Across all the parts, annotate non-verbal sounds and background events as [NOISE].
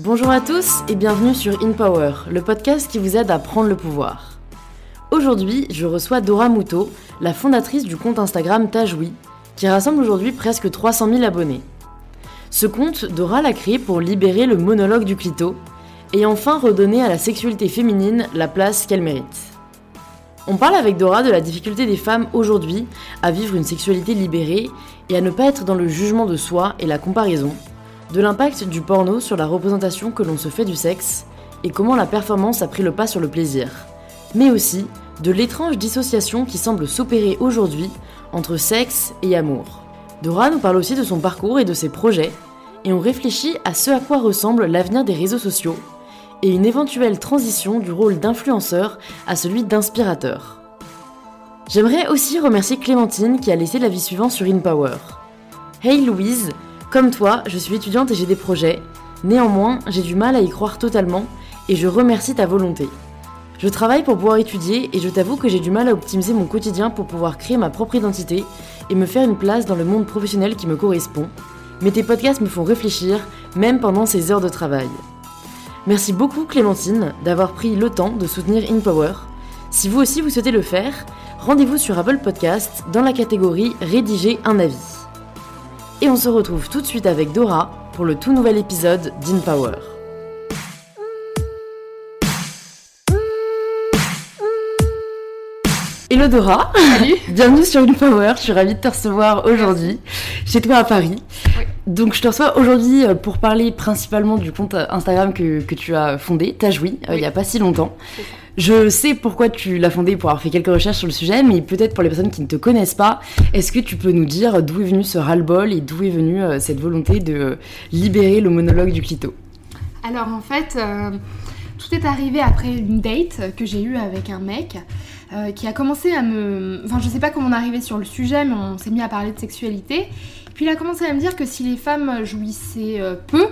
Bonjour à tous et bienvenue sur In Power, le podcast qui vous aide à prendre le pouvoir. Aujourd'hui, je reçois Dora Moutot, la fondatrice du compte Instagram Tajoui, qui rassemble aujourd'hui presque 300 000 abonnés. Ce compte, Dora l'a créé pour libérer le monologue du clito et enfin redonner à la sexualité féminine la place qu'elle mérite. On parle avec Dora de la difficulté des femmes aujourd'hui à vivre une sexualité libérée et à ne pas être dans le jugement de soi et la comparaison, de l'impact du porno sur la représentation que l'on se fait du sexe et comment la performance a pris le pas sur le plaisir, mais aussi de l'étrange dissociation qui semble s'opérer aujourd'hui entre sexe et amour. Dora nous parle aussi de son parcours et de ses projets, et on réfléchit à ce à quoi ressemble l'avenir des réseaux sociaux et une éventuelle transition du rôle d'influenceur à celui d'inspirateur. J'aimerais aussi remercier Clémentine qui a laissé l'avis suivant sur InPower. Hey Louise, comme toi, je suis étudiante et j'ai des projets. Néanmoins, j'ai du mal à y croire totalement et je remercie ta volonté. Je travaille pour pouvoir étudier et je t'avoue que j'ai du mal à optimiser mon quotidien pour pouvoir créer ma propre identité et me faire une place dans le monde professionnel qui me correspond. Mais tes podcasts me font réfléchir, même pendant ces heures de travail. Merci beaucoup Clémentine d'avoir pris le temps de soutenir InPower. Si vous aussi vous souhaitez le faire, rendez-vous sur Apple Podcast dans la catégorie Rédiger un avis. Et on se retrouve tout de suite avec Dora pour le tout nouvel épisode d'InPower. Hello Dora Salut [LAUGHS] Bienvenue sur InPower, je suis ravie de te recevoir aujourd'hui chez toi à Paris. Oui. Donc je te reçois aujourd'hui euh, pour parler principalement du compte Instagram que, que tu as fondé, Tajoui, euh, il n'y a pas si longtemps. C'est ça. Je sais pourquoi tu l'as fondé pour avoir fait quelques recherches sur le sujet, mais peut-être pour les personnes qui ne te connaissent pas, est-ce que tu peux nous dire d'où est venu ce ras-le-bol et d'où est venue euh, cette volonté de libérer le monologue du clito? Alors en fait, euh, tout est arrivé après une date que j'ai eue avec un mec euh, qui a commencé à me... Enfin je sais pas comment on est arrivé sur le sujet, mais on s'est mis à parler de sexualité. Puis il a commencé à me dire que si les femmes jouissaient peu,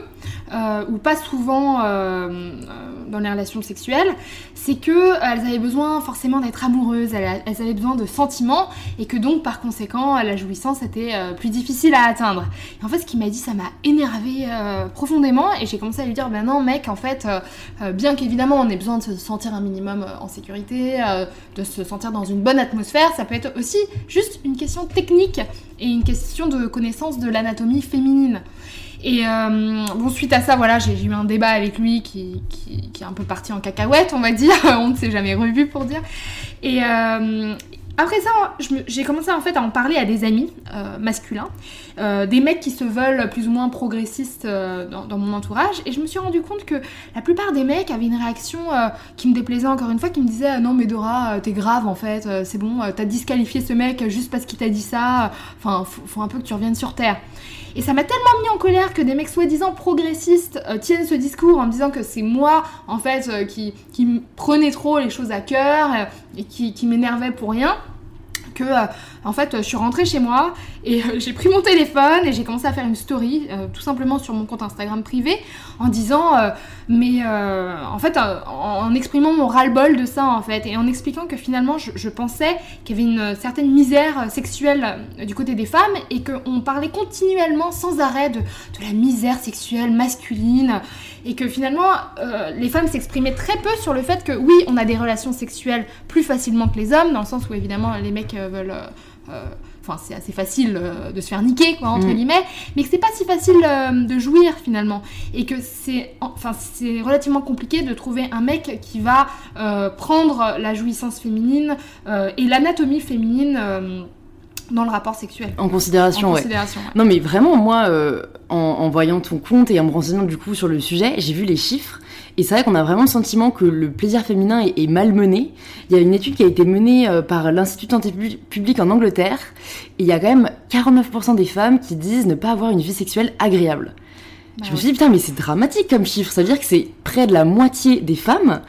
ou pas souvent euh, euh, dans les relations sexuelles, c'est que euh, elles avaient besoin forcément d'être amoureuses, elles, avaient besoin de sentiments, et que donc par conséquent la jouissance était euh, plus difficile à atteindre. Et en fait, ce qu'il m'a dit, ça m'a énervé profondément, et j'ai commencé à lui dire, ben non, mec, en fait, euh, euh, bien qu'évidemment on ait besoin de se sentir un minimum euh, en sécurité, euh, de se sentir dans une bonne atmosphère, ça peut être aussi juste une question technique et une question de connaissance de l'anatomie féminine. Et euh, bon, suite à ça, voilà, j'ai eu un débat avec lui qui, qui, est un peu parti en cacahuète, on va dire. [LAUGHS] on ne s'est jamais revu pour dire. Et euh, après ça, j'ai commencé en fait à en parler à des amis euh, masculins, euh, des mecs qui se veulent plus ou moins progressistes euh, dans, mon entourage. Et je me suis rendu compte que la plupart des mecs avaient une réaction euh, qui me déplaisait encore une fois, qui me disait Ah non mais Dora, t'es grave en fait, c'est bon, t'as disqualifié ce mec juste parce qu'il t'a dit ça. Enfin, faut, faut un peu que tu reviennes sur terre. Et ça m'a tellement mis en colère que des mecs soi-disant progressistes tiennent ce discours en me disant que c'est moi, en fait, qui, prenais trop les choses à cœur et qui, qui m'énervait pour rien. Que, en fait, euh, je suis rentrée chez moi et euh, j'ai pris mon téléphone et j'ai commencé à faire une story, euh, tout simplement sur mon compte Instagram privé, en disant, mais en fait, en, exprimant mon ras-le-bol de ça, en fait, et en expliquant que finalement, je, pensais qu'il y avait une certaine misère sexuelle du côté des femmes et qu'on parlait continuellement, sans arrêt, de, la misère sexuelle masculine et que finalement, les femmes s'exprimaient très peu sur le fait que oui, on a des relations sexuelles plus facilement que les hommes, dans le sens où évidemment les mecs veulent. Euh, Enfin, c'est assez facile euh, de se faire niquer, quoi, entre Mm. guillemets, mais que c'est pas si facile euh, de jouir finalement, et que c'est, enfin, c'est relativement compliqué de trouver un mec qui va prendre la jouissance féminine et l'anatomie féminine dans le rapport sexuel. En considération, en ouais. considération, ouais. Non mais vraiment, moi, euh, en, en voyant ton compte et en me renseignant du coup sur le sujet, j'ai vu les chiffres. Et c'est vrai qu'on a vraiment le sentiment que le plaisir féminin est, est malmené. Il y a une étude qui a été menée euh, par l'Institut de santé pu- publique en Angleterre. Et il y a quand même 49% des femmes qui disent ne pas avoir une vie sexuelle agréable. Bah je me suis dit, putain, mais c'est dramatique comme chiffre. Ça veut dire que c'est près de la moitié des femmes.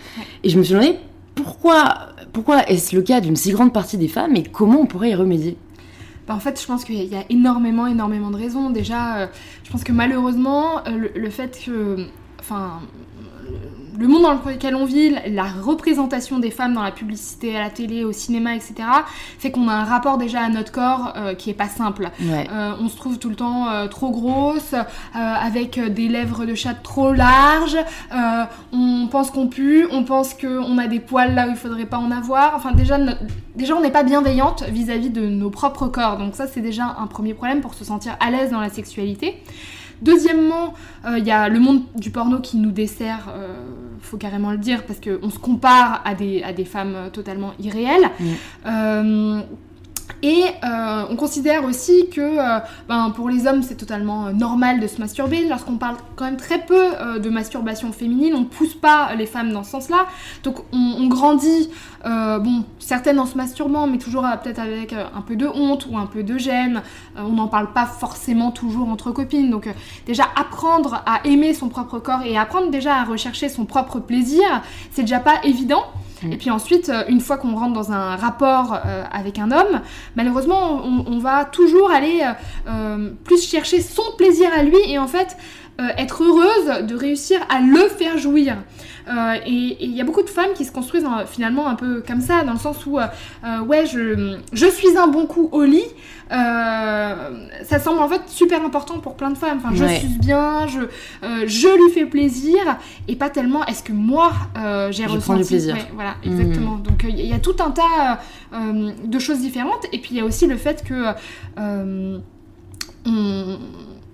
Et je me suis demandé pourquoi, pourquoi est-ce le cas d'une si grande partie des femmes et comment on pourrait y remédier? Bah, en fait, je pense qu'il y a énormément, énormément de raisons. Déjà, euh, je pense que malheureusement, euh, le, le fait que. Enfin. Euh, le monde dans lequel on vit, la représentation des femmes dans la publicité, à la télé, au cinéma, etc., fait qu'on a un rapport déjà à notre corps euh, qui est pas simple. on se trouve tout le temps trop grosse, avec des lèvres de chat trop larges, on pense qu'on pue, on pense qu'on a des poils là où il faudrait pas en avoir. Enfin, déjà, déjà on n'est pas bienveillante vis-à-vis de nos propres corps. Donc ça, c'est déjà un premier problème pour se sentir à l'aise dans la sexualité. Deuxièmement, il euh, y a le monde du porno qui nous dessert, euh, faut carrément le dire, parce qu'on se compare à des, à des femmes totalement irréelles. Euh, et euh, on considère aussi que euh, ben, pour les hommes, c'est totalement euh, normal de se masturber. Lorsqu'on parle quand même très peu de masturbation féminine, on ne pousse pas les femmes dans ce sens-là. Donc on, grandit, bon, certaines en se masturbant, mais toujours peut-être avec un peu de honte ou un peu de gêne. on n'en parle pas forcément toujours entre copines. Donc déjà apprendre à aimer son propre corps et apprendre déjà à rechercher son propre plaisir, c'est déjà pas évident. Mm. Et puis ensuite, euh, une fois qu'on rentre dans un rapport euh, avec un homme, malheureusement, on, va toujours aller euh, plus chercher son plaisir à lui et en fait être heureuse de réussir à le faire jouir. Et il y a beaucoup de femmes qui se construisent finalement un peu comme ça, dans le sens où, ouais, je, je suis un bon coup au lit, euh, ça semble en fait super important pour plein de femmes. Enfin, je suis bien, je, euh, je lui fais plaisir, et pas tellement est-ce que moi euh, j'ai ressenti. du plaisir. voilà, exactement. Donc il y a tout un tas de choses différentes, et puis il y a aussi le fait que on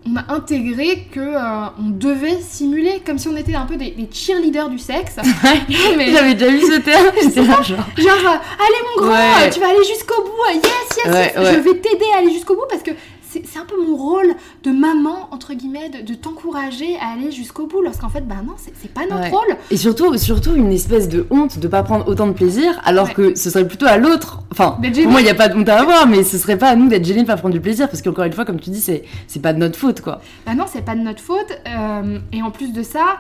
on a intégré que euh, on devait simuler comme si on était un peu des, cheerleaders du sexe. [LAUGHS] [LAUGHS] mais j'avais déjà vu ce terme. [LAUGHS] genre, genre euh, allez mon grand, tu vas aller jusqu'au bout. Yes, yes, yes. je vais t'aider à aller jusqu'au bout parce que c'est un peu mon rôle de maman, entre guillemets, de, t'encourager à aller jusqu'au bout, lorsqu'en fait, bah non, c'est pas notre rôle. Et surtout, surtout une espèce de honte de pas prendre autant de plaisir, alors que ce serait plutôt à l'autre. Enfin, moi, il n'y a pas de honte à avoir, mais ce serait pas à nous d'être gênés de pas prendre du plaisir, parce qu'encore une fois, comme tu dis, c'est pas de notre faute, quoi. Bah non, c'est pas de notre faute. Euh, et en plus de ça,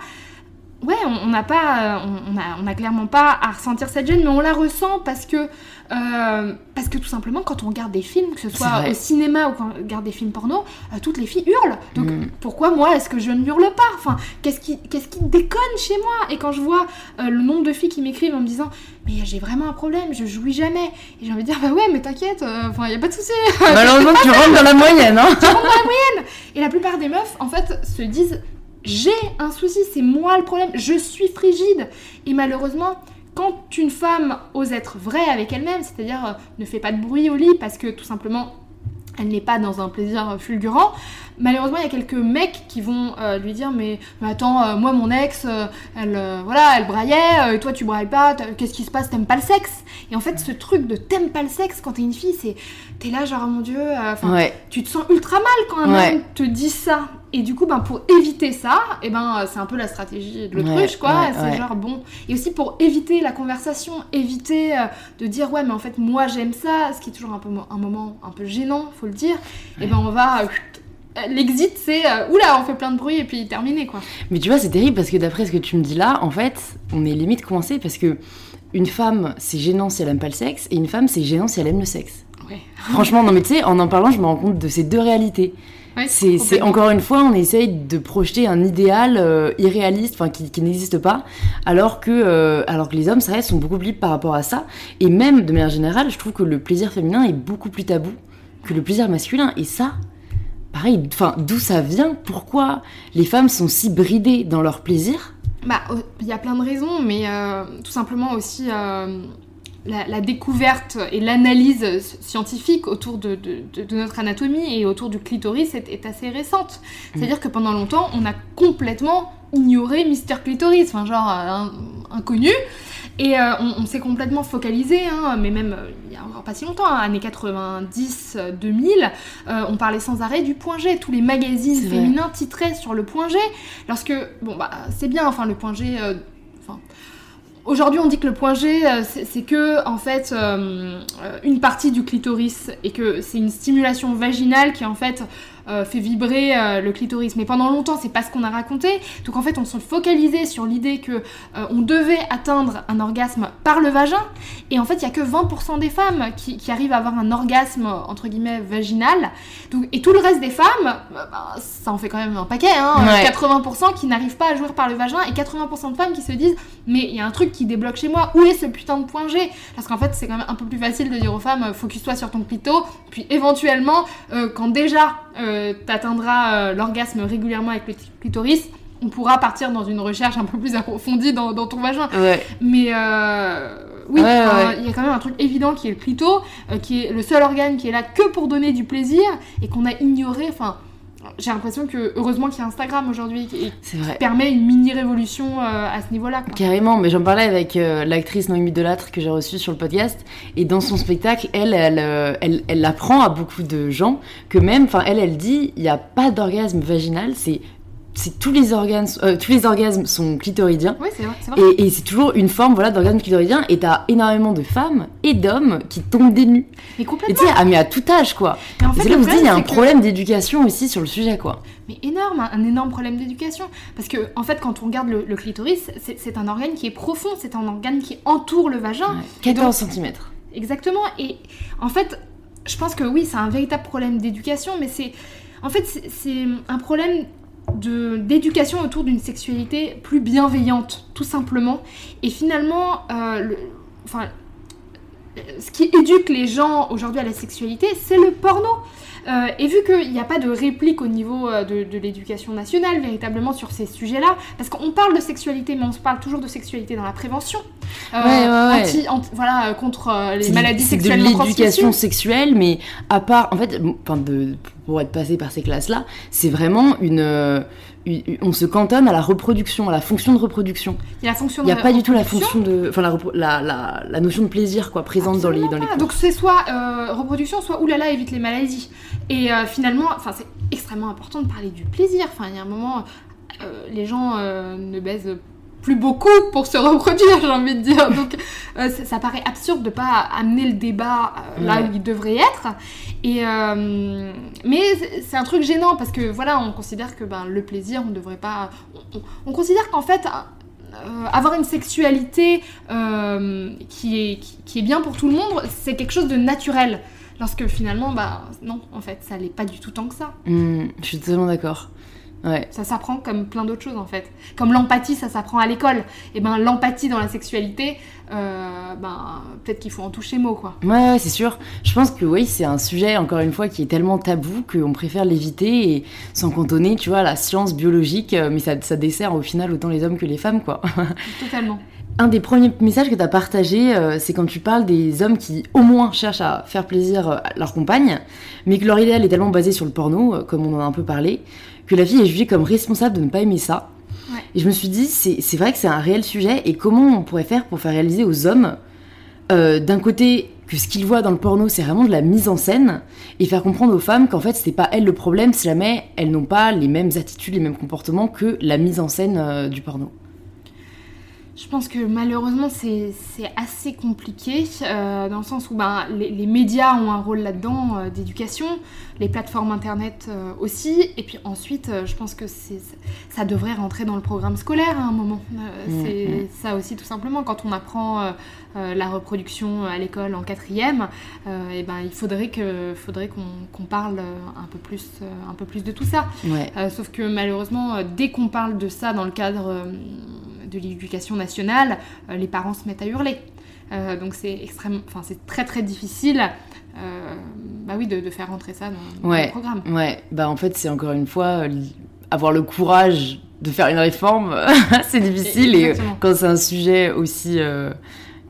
ouais, on n'a pas, on, a, on a clairement pas à ressentir cette gêne, mais on la ressent parce que, euh, parce que tout simplement, quand on regarde des films, que ce soit au cinéma ou quand on regarde des films porno, euh, toutes les filles hurlent. Donc mm. pourquoi moi est-ce que je ne hurle pas? Enfin, qu'est-ce qui, qu'est-ce qui déconne chez moi? Et quand je vois euh, le nombre de filles qui m'écrivent en me disant, mais j'ai vraiment un problème, je jouis jamais. Et j'ai envie de dire, bah ouais, mais t'inquiète, enfin, y a pas de souci. Malheureusement, tu rentres dans la moyenne, hein Tu rentres dans la moyenne. Et la plupart des meufs, en fait, se disent j'ai un souci, c'est moi le problème, je suis frigide. Et malheureusement, quand une femme ose être vraie avec elle-même, c'est-à-dire euh, ne fait pas de bruit au lit parce que tout simplement elle n'est pas dans un plaisir fulgurant. Malheureusement, il y a quelques mecs qui vont euh, lui dire mais, attends, euh, moi mon ex, elle voilà, elle braillait, et toi tu brailles pas, qu'est-ce qui se passe, t'aimes pas le sexe? Et en fait, ce truc de t'aimes pas le sexe quand t'es une fille, c'est t'es là genre oh mon dieu, enfin tu te sens ultra mal quand un homme te dit ça. Et du coup, ben, pour éviter ça, et eh ben, c'est un peu la stratégie de l'autruche, quoi. c'est genre, bon. Et aussi pour éviter la conversation, éviter euh, de dire, ouais, mais en fait, moi, j'aime ça, ce qui est toujours un, peu, un moment un peu gênant, faut le dire. Et ben, on va. Euh, l'exit, c'est euh, oula, on fait plein de bruit et puis terminé, quoi. Mais tu vois, c'est terrible parce que d'après ce que tu me dis là, en fait, on est limite coincé parce que une femme, c'est gênant si elle aime pas le sexe, et une femme, c'est gênant si elle aime le sexe. Ouais. Franchement, non, mais tu sais, en en parlant, je me rends compte de ces deux réalités c'est encore une fois, on essaye de projeter un idéal euh, irréaliste, enfin qui, n'existe pas, alors que, euh, alors que les hommes, ça reste, sont beaucoup plus libres par rapport à ça. Et même de manière générale, je trouve que le plaisir féminin est beaucoup plus tabou que le plaisir masculin. Et ça, pareil, enfin, d'où ça vient? Pourquoi les femmes sont si bridées dans leur plaisir? Bah, il y a plein de raisons, mais euh, tout simplement aussi la, découverte et l'analyse scientifique autour de, notre anatomie et autour du clitoris est, assez récente. C'est-à-dire que pendant longtemps, on a complètement ignoré Mister Clitoris, enfin genre euh, inconnu. Et euh, on, s'est complètement focalisé, hein, mais même euh, il y a encore pas si longtemps, hein, années 90-2000, on parlait sans arrêt du point G. Tous les magazines féminins titraient sur le point G. Lorsque, bon bah c'est bien, enfin le point G, Aujourd'hui, on dit que le point G, euh, c'est que en fait euh, une partie du clitoris et que c'est une stimulation vaginale qui en fait euh, fait vibrer euh, le clitoris. Mais pendant longtemps, c'est pas ce qu'on a raconté. Donc en fait, on se focalisait sur l'idée que euh, on devait atteindre un orgasme par le vagin. Et en fait, il y a que 20% des femmes qui, qui arrivent à avoir un orgasme entre guillemets vaginal. Donc, et tout le reste des femmes, bah, ça en fait quand même un paquet. Hein, Ouais. 80% qui n'arrivent pas à jouir par le vagin et 80% de femmes qui se disent mais il y a un truc qui débloque chez moi. Où est ce putain de point G? Parce qu'en fait, c'est quand même un peu plus facile de dire aux femmes focus-toi sur ton clito, puis éventuellement, quand déjà euh, t'atteindras euh, l'orgasme régulièrement avec le clitoris, on pourra partir dans une recherche un peu plus approfondie dans, dans ton vagin. Ouais. Mais euh, oui, Ouais, enfin, ouais. il y a quand même un truc évident qui est le clito, euh, qui est le seul organe qui est là que pour donner du plaisir et qu'on a ignoré. Enfin, j'ai l'impression que heureusement qu'il y a Instagram aujourd'hui qui, vrai. permet une mini révolution euh, à ce niveau-là. Carrément, mais j'en parlais avec euh, l'actrice Noémie Delattre que j'ai reçue sur le podcast, et dans son spectacle, elle, elle, euh, elle, elle apprend à beaucoup de gens que même, enfin, elle, elle dit, il n'y a pas d'orgasme vaginal, c'est, c'est tous les organes, euh, tous les orgasmes sont clitoridiens. Oui, c'est vrai. Et, et c'est toujours une forme voilà, d'orgasme clitoridien, et t'as énormément de femmes et d'hommes qui tombent des nues. Mais Et complètement. tu sais, ah, mais à tout âge, quoi. Mais en Et fait, c'est là où il y a un que- problème d'éducation aussi sur le sujet, quoi. Mais énorme, un, un énorme problème d'éducation. Parce que, en fait, quand on regarde le, le clitoris, c'est un organe qui est profond, c'est un organe qui entoure le vagin. Ouais. 14 cm. Exactement. Et en fait, je pense que oui, c'est un véritable problème d'éducation, mais c'est. En fait, c'est- un problème d'éducation autour d'une sexualité plus bienveillante, tout simplement. Et finalement, euh, enfin, ce qui éduque les gens aujourd'hui à la sexualité, c'est le porno. Euh, et vu qu'il n'y a pas de réplique au niveau euh, de, de l'éducation nationale véritablement sur ces sujets-là, parce qu'on parle de sexualité, mais on se parle toujours de sexualité dans la prévention, Euh, anti- anti- voilà, contre euh, les maladies c'est de l'éducation sexuelle, mais à part, en fait, enfin, de, pour être passé par ces classes-là, c'est vraiment une, euh, On se cantonne à la reproduction, à la fonction de reproduction. Il y a la fonction Il n'y a de pas du tout la fonction de. Enfin, la, la, la, la notion de plaisir, quoi, présente dans les, dans les. Donc c'est soit euh, reproduction, soit oulala, évite les maladies. Et euh, finalement, enfin c'est extrêmement important de parler du plaisir. Enfin, il y a un moment, euh, les gens ne baisent plus beaucoup pour se reproduire, j'ai envie de dire. Donc euh, ça, ça paraît absurde de pas amener le débat euh, là où il devrait être. Et euh, mais c'est- un truc gênant parce que voilà, on considère que ben, le plaisir, on devrait pas. On, on- on considère qu'en fait. avoir une sexualité qui, est, qui, qui est bien pour tout le monde, c'est quelque chose de naturel. Lorsque finalement, bah non, en fait, ça l'est pas du tout tant que ça. Hmm, je suis totalement d'accord. Ouais. Ça s'apprend comme plein d'autres choses en fait. Comme l'empathie, ça s'apprend à l'école. Et ben l'empathie dans la sexualité, euh, ben peut-être qu'il faut en toucher mot quoi. Ouais, ouais, c'est sûr. Je pense que oui, c'est un sujet, encore une fois, qui est tellement tabou qu'on préfère l'éviter et s'en cantonner, tu vois, à la science biologique, euh, mais ça, ça dessert au final autant les hommes que les femmes, quoi. [LAUGHS] Totalement. Un des premiers messages que tu as partagé, euh, c'est quand tu parles des hommes qui au moins cherchent à faire plaisir à leur compagne, mais que leur idéal est tellement basé sur le porno, euh, comme on en a un peu parlé, que la fille est jugée comme responsable de ne pas aimer ça. Ouais. Et je me suis dit, c'est c'est vrai que c'est un réel sujet, et comment on pourrait faire pour faire réaliser aux hommes, euh, d'un côté, que ce qu'ils voient dans le porno, c'est vraiment de la mise en scène, et faire comprendre aux femmes qu'en fait, c'est pas elles le problème si jamais elles n'ont pas les mêmes attitudes, les mêmes comportements que la mise en scène euh, du porno. Je pense que malheureusement c'est assez compliqué euh, dans le sens où ben, les, les médias ont un rôle là-dedans euh, d'éducation, les plateformes internet euh, aussi, et puis ensuite je pense que ça devrait rentrer dans le programme scolaire à un moment. Mm, c'est ça aussi tout simplement quand on apprend la reproduction à l'école en quatrième, et ben il faudrait que faudrait qu'on parle un peu plus un peu plus de tout ça. Ouais. Sauf que malheureusement, dès qu'on parle de ça dans le cadre de l'éducation nationale, euh, les parents se mettent à hurler. Euh, donc c'est extrêmement, enfin c'est très très difficile, euh, bah oui, de, de faire rentrer ça dans, Ouais. le programme. Ouais, bah en fait, c'est encore une fois euh, avoir le courage de faire une réforme, [LAUGHS] c'est difficile. Et quand c'est un sujet aussi. euh,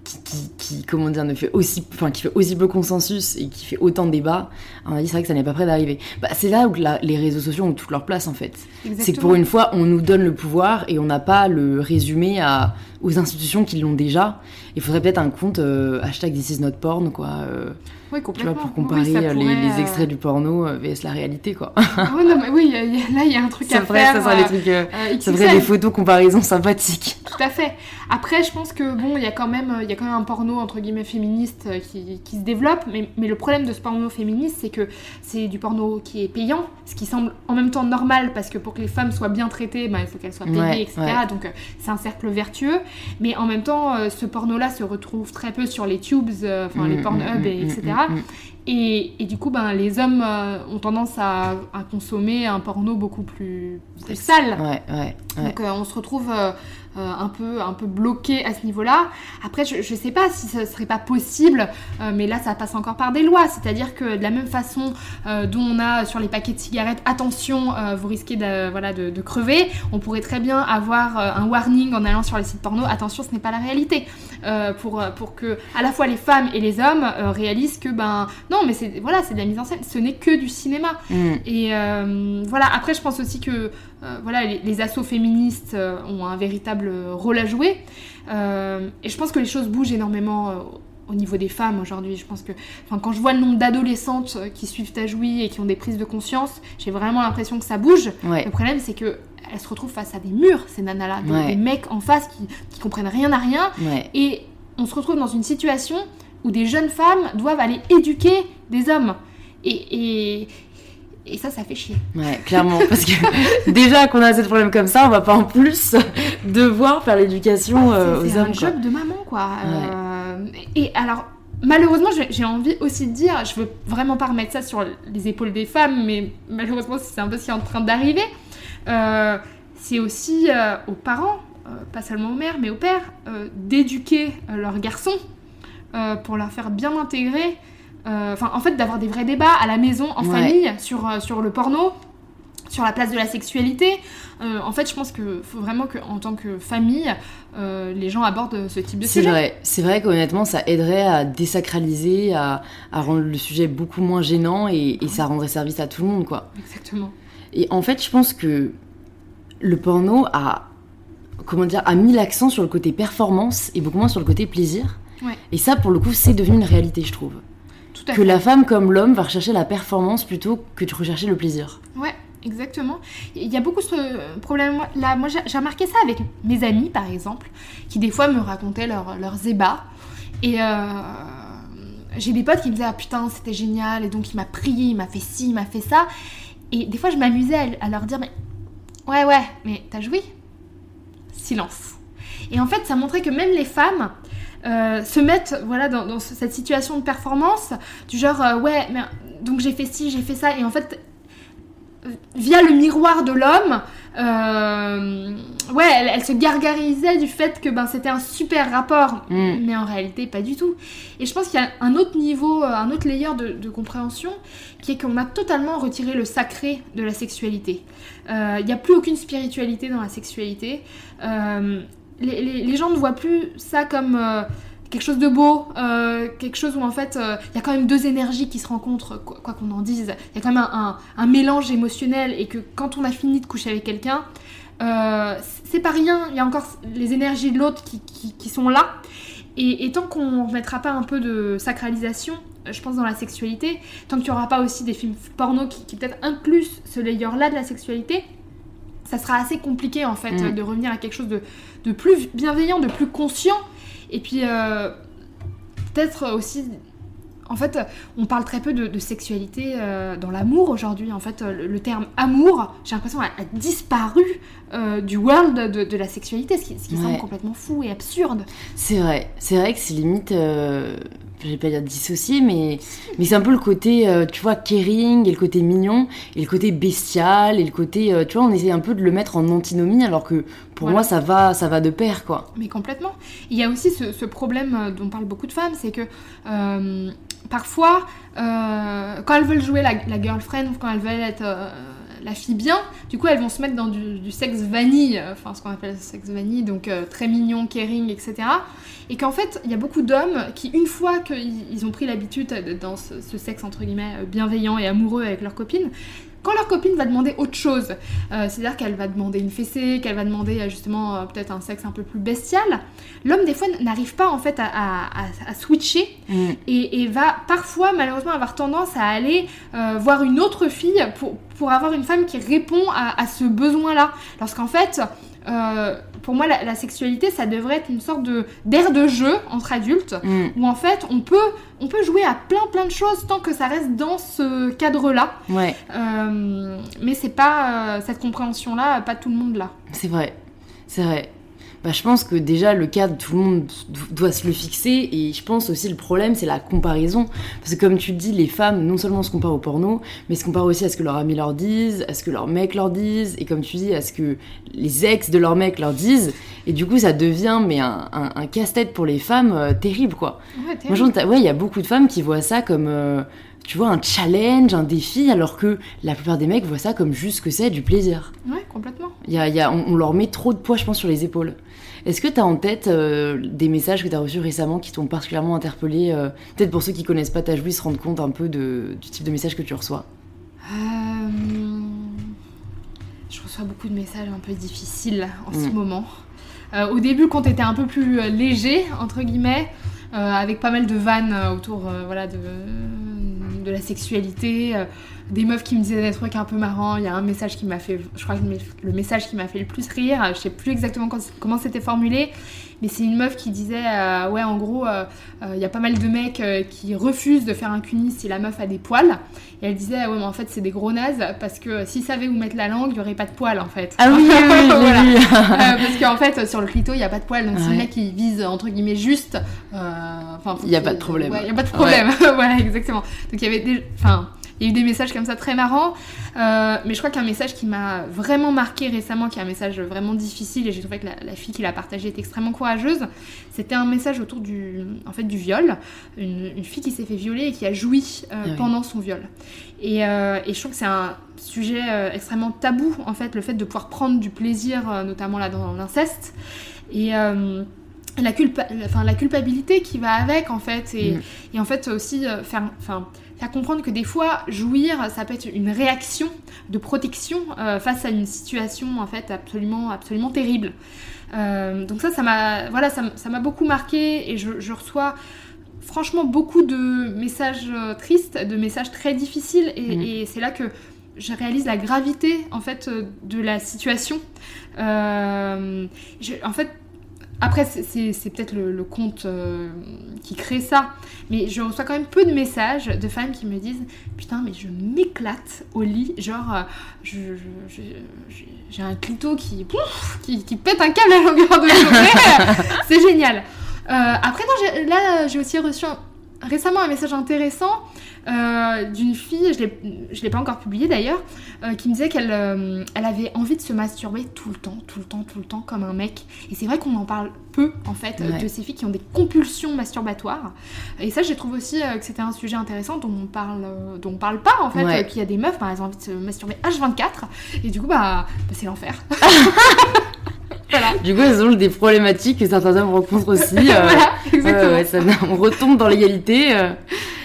qui, qui, qui, comment dire, ne fait aussi, enfin, qui fait aussi peu consensus et qui fait autant de débats, à mon avis, c'est vrai que ça n'est pas prêt d'arriver. Bah, c'est là où la- les réseaux sociaux ont toute leur place, en fait. C'est que pour une fois, on nous donne le pouvoir et on n'a pas le résumé à, aux institutions qui l'ont déjà. Il faudrait peut-être un compte euh, hashtag this is not porn, quoi. euh, Oui, tu vois, complètement. pour Oui, comparer euh, les, euh, extraits du porno vs la réalité, quoi. [LAUGHS] Ouais, non, mais oui, il y a- il y a- là il y a un truc ça à ferait, faire. ça serait les trucs, ça ferait des photos comparaison sympathiques. Tout à fait. Après, je pense que bon, il y a quand même, y a quand même un porno entre guillemets féministe qui, qui se développe, mais, mais le problème de ce porno féministe, c'est que c'est du porno qui est payant, ce qui semble en même temps normal parce que pour que les femmes soient bien traitées, ben, il faut qu'elles soient payées, Ouais, etc. ouais. Donc c'est un cercle vertueux, mais en même temps, euh, ce porno-là se retrouve très peu sur les tubes, euh, enfin les Mm, Pornhub, mm, et, mm, etc. mm, mm. Et, et du coup, ben, les hommes euh, ont tendance à, à consommer un porno beaucoup plus, plus sale. Ouais, ouais, ouais. Donc on se retrouve un, peu, un peu bloqué à ce niveau-là. Après, je, je sais pas si ce serait pas possible, euh, mais là ça passe encore par des lois. C'est-à-dire que de la même façon euh, dont on a sur les paquets de cigarettes, attention, euh, vous risquez de, voilà, de, de crever, on pourrait très bien avoir euh, un warning en allant sur les sites porno, attention, ce n'est pas la réalité. Euh, pour, euh, pour que à la fois les femmes et les hommes euh, réalisent que ben non mais c'est voilà c'est de la mise en scène ce n'est que du cinéma Mm. et euh, voilà, après je pense aussi que euh, voilà, les, les assos féministes euh, ont un véritable rôle à jouer. Euh, et je pense que les choses bougent énormément au niveau des femmes aujourd'hui. Je pense que enfin, quand je vois le nombre d'adolescentes qui suivent Tajoui et qui ont des prises de conscience, j'ai vraiment l'impression que ça bouge. Ouais. Le problème c'est que elles se retrouvent face à des murs, ces nanas-là, des, Ouais. des mecs en face qui, qui comprennent rien à rien. Ouais. Et on se retrouve dans une situation où des jeunes femmes doivent aller éduquer des hommes. Et, et, et ça, ça fait chier. Ouais, clairement. [LAUGHS] Parce que déjà qu'on a cette problème comme ça, on va pas en plus [LAUGHS] devoir faire l'éducation euh, C'est- aux c'est un hommes. job de maman, quoi. Euh, et alors, malheureusement, j'ai envie aussi de dire, je veux vraiment pas remettre ça sur les épaules des femmes, mais malheureusement, c'est un peu ce qui est en train d'arriver. Euh, c'est aussi euh, aux parents, euh, pas seulement aux mères, mais aux pères, euh, d'éduquer euh, leurs garçons euh, pour leur faire bien intégrer. Euh, Enfin, en fait, d'avoir des vrais débats à la maison, en Ouais. famille, sur, euh, sur le porno, sur la place de la sexualité. Euh, en fait, je pense qu'il faut vraiment qu'en tant que famille, euh, les gens abordent ce type de C'est sujet. vrai, c'est vrai qu'honnêtement, ça aiderait à désacraliser, à, à rendre le sujet beaucoup moins gênant et, et ça rendrait service à tout le monde, quoi. Exactement. Et en fait, je pense que le porno a, comment dire, a mis l'accent sur le côté performance et beaucoup moins sur le côté plaisir. Ouais. Et ça, pour le coup, c'est devenu une réalité, je trouve. Tout à Que fait. la femme comme l'homme va rechercher la performance plutôt que de rechercher le plaisir. Ouais, exactement. Il y a beaucoup ce problème-là. Moi, j'ai remarqué ça avec mes amis, par exemple, qui des fois me racontaient leur- leurs ébats. Et euh, j'ai des potes qui me disaient Ah putain, c'était génial, et donc il m'a prié, il m'a fait ci, il m'a fait ça. Et des fois, je m'amusais à, à leur dire Mais ouais, ouais, mais t'as joui? Silence. Et en fait, ça montrait que même les femmes. Euh, se mettent voilà dans, dans ce- cette situation de performance du genre euh, ouais mais donc j'ai fait ci j'ai fait ça et en fait via le miroir de l'homme, euh, ouais, elle, elle se gargarisait du fait que ben, c'était un super rapport, Mm. mais en réalité pas du tout. Et je pense qu'il y a un autre niveau, un autre layer de, de compréhension, qui est qu'on a totalement retiré le sacré de la sexualité. Euh, Il n'y a plus aucune spiritualité dans la sexualité. Euh, les, gens ne voient plus ça comme... euh, quelque chose de beau, euh, quelque chose où en fait euh, il y a quand même deux énergies qui se rencontrent, quoi qu'on en dise. Il y a quand même un, mélange émotionnel et que quand on a fini de coucher avec quelqu'un, c'est pas rien, il y a encore les énergies de l'autre qui, sont là. Et, tant qu'on ne mettra pas un peu de sacralisation, je pense, dans la sexualité, tant qu'il n'y aura pas aussi des films porno qui, qui peut-être incluent ce layer-là de la sexualité, ça sera assez compliqué en fait Mm. euh, de revenir à quelque chose de, de plus bienveillant, de plus conscient. Et puis euh, peut-être aussi, en fait, on parle très peu de, de sexualité euh, dans l'amour aujourd'hui. En fait, le, le terme amour, j'ai l'impression, a, a disparu euh, du world de, de la sexualité, ce qui, ce qui semble complètement fou et absurde. C'est vrai, c'est vrai que c'est limite, euh, je vais pas dire dissocié, mais, mais c'est un peu le côté, euh, tu vois, caring, et le côté mignon, et le côté bestial, et le côté, euh, tu vois, on essaie un peu de le mettre en antinomie, alors que pour Voilà. moi, ça va, ça va de pair, quoi. Mais complètement. Il y a aussi ce, ce problème euh, dont parlent beaucoup de femmes, c'est que euh, parfois, quand elles veulent jouer la, la girlfriend, ou quand elles veulent être la fille bien, du coup elles vont se mettre dans du, sexe vanille, euh, enfin ce qu'on appelle le sexe vanille, donc euh, très mignon, caring, etc. Et qu'en fait, il y a beaucoup d'hommes qui, une fois qu'ils ils ont pris l'habitude de- dans ce, ce sexe entre guillemets euh, bienveillant et amoureux avec leur copine, quand leur copine va demander autre chose, euh, c'est-à-dire qu'elle va demander une fessée, qu'elle va demander euh, justement euh, peut-être un sexe un peu plus bestial, l'homme des fois n'arrive pas en fait à, à- à- à switcher Mm. et, et va parfois malheureusement avoir tendance à aller euh, voir une autre fille pour, pour avoir une femme qui répond à, à ce besoin-là. Lorsqu'en fait, euh, pour moi, la, la sexualité, ça devrait être une sorte de d'air de jeu entre adultes, Mm. où en fait, on peut, on peut jouer à plein plein de choses tant que ça reste dans ce cadre-là. Ouais, Euh, mais c'est pas euh, cette compréhension-là, pas tout le monde là. c'est vrai. C'est vrai. Bah, je pense que déjà le cadre, tout le monde do- doit se le fixer et je pense aussi le problème c'est la comparaison. Parce que comme tu le dis, les femmes non seulement se comparent au porno, mais se comparent aussi à ce que leurs amis leur disent, à ce que leurs mecs leur disent et comme tu dis, à ce que les ex de leurs mecs leur disent. Et du coup ça devient mais un, un- un casse-tête pour les femmes euh, terrible quoi. Ouais, Moi, j'entends- ouais, il y a beaucoup de femmes qui voient ça comme, euh, tu vois, un challenge, un défi, alors que la plupart des mecs voient ça comme juste que c'est, du plaisir. ouais, complètement. Y a, y a- on, on leur met trop de poids, je pense, sur les épaules. Est-ce que tu as en tête euh, des messages que tu as reçus récemment qui t'ont particulièrement interpellé euh, Peut-être pour ceux qui connaissent pas ta jouie, se rendre compte un peu de, du type de message que tu reçois? Euh, Je reçois beaucoup de messages un peu difficiles en ce Mm. moment. Euh, au début, quand t'étais un peu plus euh, léger, entre guillemets, euh, avec pas mal de vannes autour voilà, de, la sexualité, des meufs qui me disaient des trucs un peu marrants. Il y a un message qui m'a fait, je crois que le, le message qui m'a fait le plus rire, je sais plus exactement comment c'était formulé, mais c'est une meuf qui disait, euh, ouais, en gros, euh, euh, il y a pas mal de mecs euh, qui refusent de faire un cunis si la meuf a des poils. Et elle disait, ouais, mais en fait, c'est des gros nazes parce que s'ils savaient où mettre la langue, il n'y aurait pas de poils en fait. Ah oui, [LAUGHS] oui, oui, Voilà. Euh, parce qu'en fait, sur le clito, il n'y a pas de poils. Donc, si Ouais. le mec il vise entre guillemets juste, euh, enfin, Il y a pas de problème. Ouais, il n'y a pas [LAUGHS] de problème. voilà, exactement. Donc, il y avait des. Enfin. Il y a eu des messages comme ça très marrants, Euh, mais je crois qu'un message qui m'a vraiment marqué récemment, qui est un message vraiment difficile, et j'ai trouvé que la, la fille qui l'a partagé était extrêmement courageuse, c'était un message autour du, en fait, du viol. Une, une fille qui s'est fait violer et qui a joui euh, Ah oui. pendant son viol. Et, euh, et je trouve que c'est un sujet extrêmement tabou, en fait, le fait de pouvoir prendre du plaisir, notamment là dans l'inceste. Et la, culpa- enfin, la culpabilité qui va avec, en fait. Et, Mm. et en fait, aussi euh, faire, enfin, faire comprendre que des fois, jouir, ça peut être une réaction de protection euh, face à une situation, en fait, absolument, absolument terrible. Euh, donc ça, ça m'a voilà, ça ça m'a beaucoup marqué et je, je reçois franchement beaucoup de messages euh, tristes, de messages très difficiles et, Mhm. et c'est là que je réalise la gravité en fait de la situation. Euh, je- en fait, après c'est- peut-être le, le compte euh, qui crée ça, mais je reçois quand même peu de messages de femmes qui me disent putain mais je m'éclate au lit, genre euh, je- je- je- je- j'ai un clito qui, pouf, qui qui pète un câble à longueur de journée, [LAUGHS] c'est génial. Euh, après, non, là, j'ai aussi reçu un- récemment un message intéressant euh, d'une fille, je l'ai- je l'ai pas encore publié d'ailleurs, euh, qui me disait qu'elle euh, elle avait envie de se masturber tout le temps, tout le temps, tout le temps, comme un mec. Et c'est vrai qu'on en parle peu, en fait, Ouais. de ces filles qui ont des compulsions masturbatoires. Et ça, je trouve aussi que c'était un sujet intéressant dont on parle, dont on parle pas, en fait, Ouais. qu'il y a des meufs, bah, elles ont envie de se masturber H24, et du coup, bah, bah, c'est l'enfer. [LAUGHS] voilà. Du coup, elles ont des problématiques que certains hommes rencontrent aussi. [LAUGHS] euh, voilà, exactement. Ouais, ouais, ça- on [LAUGHS] retombe dans l'égalité. euh.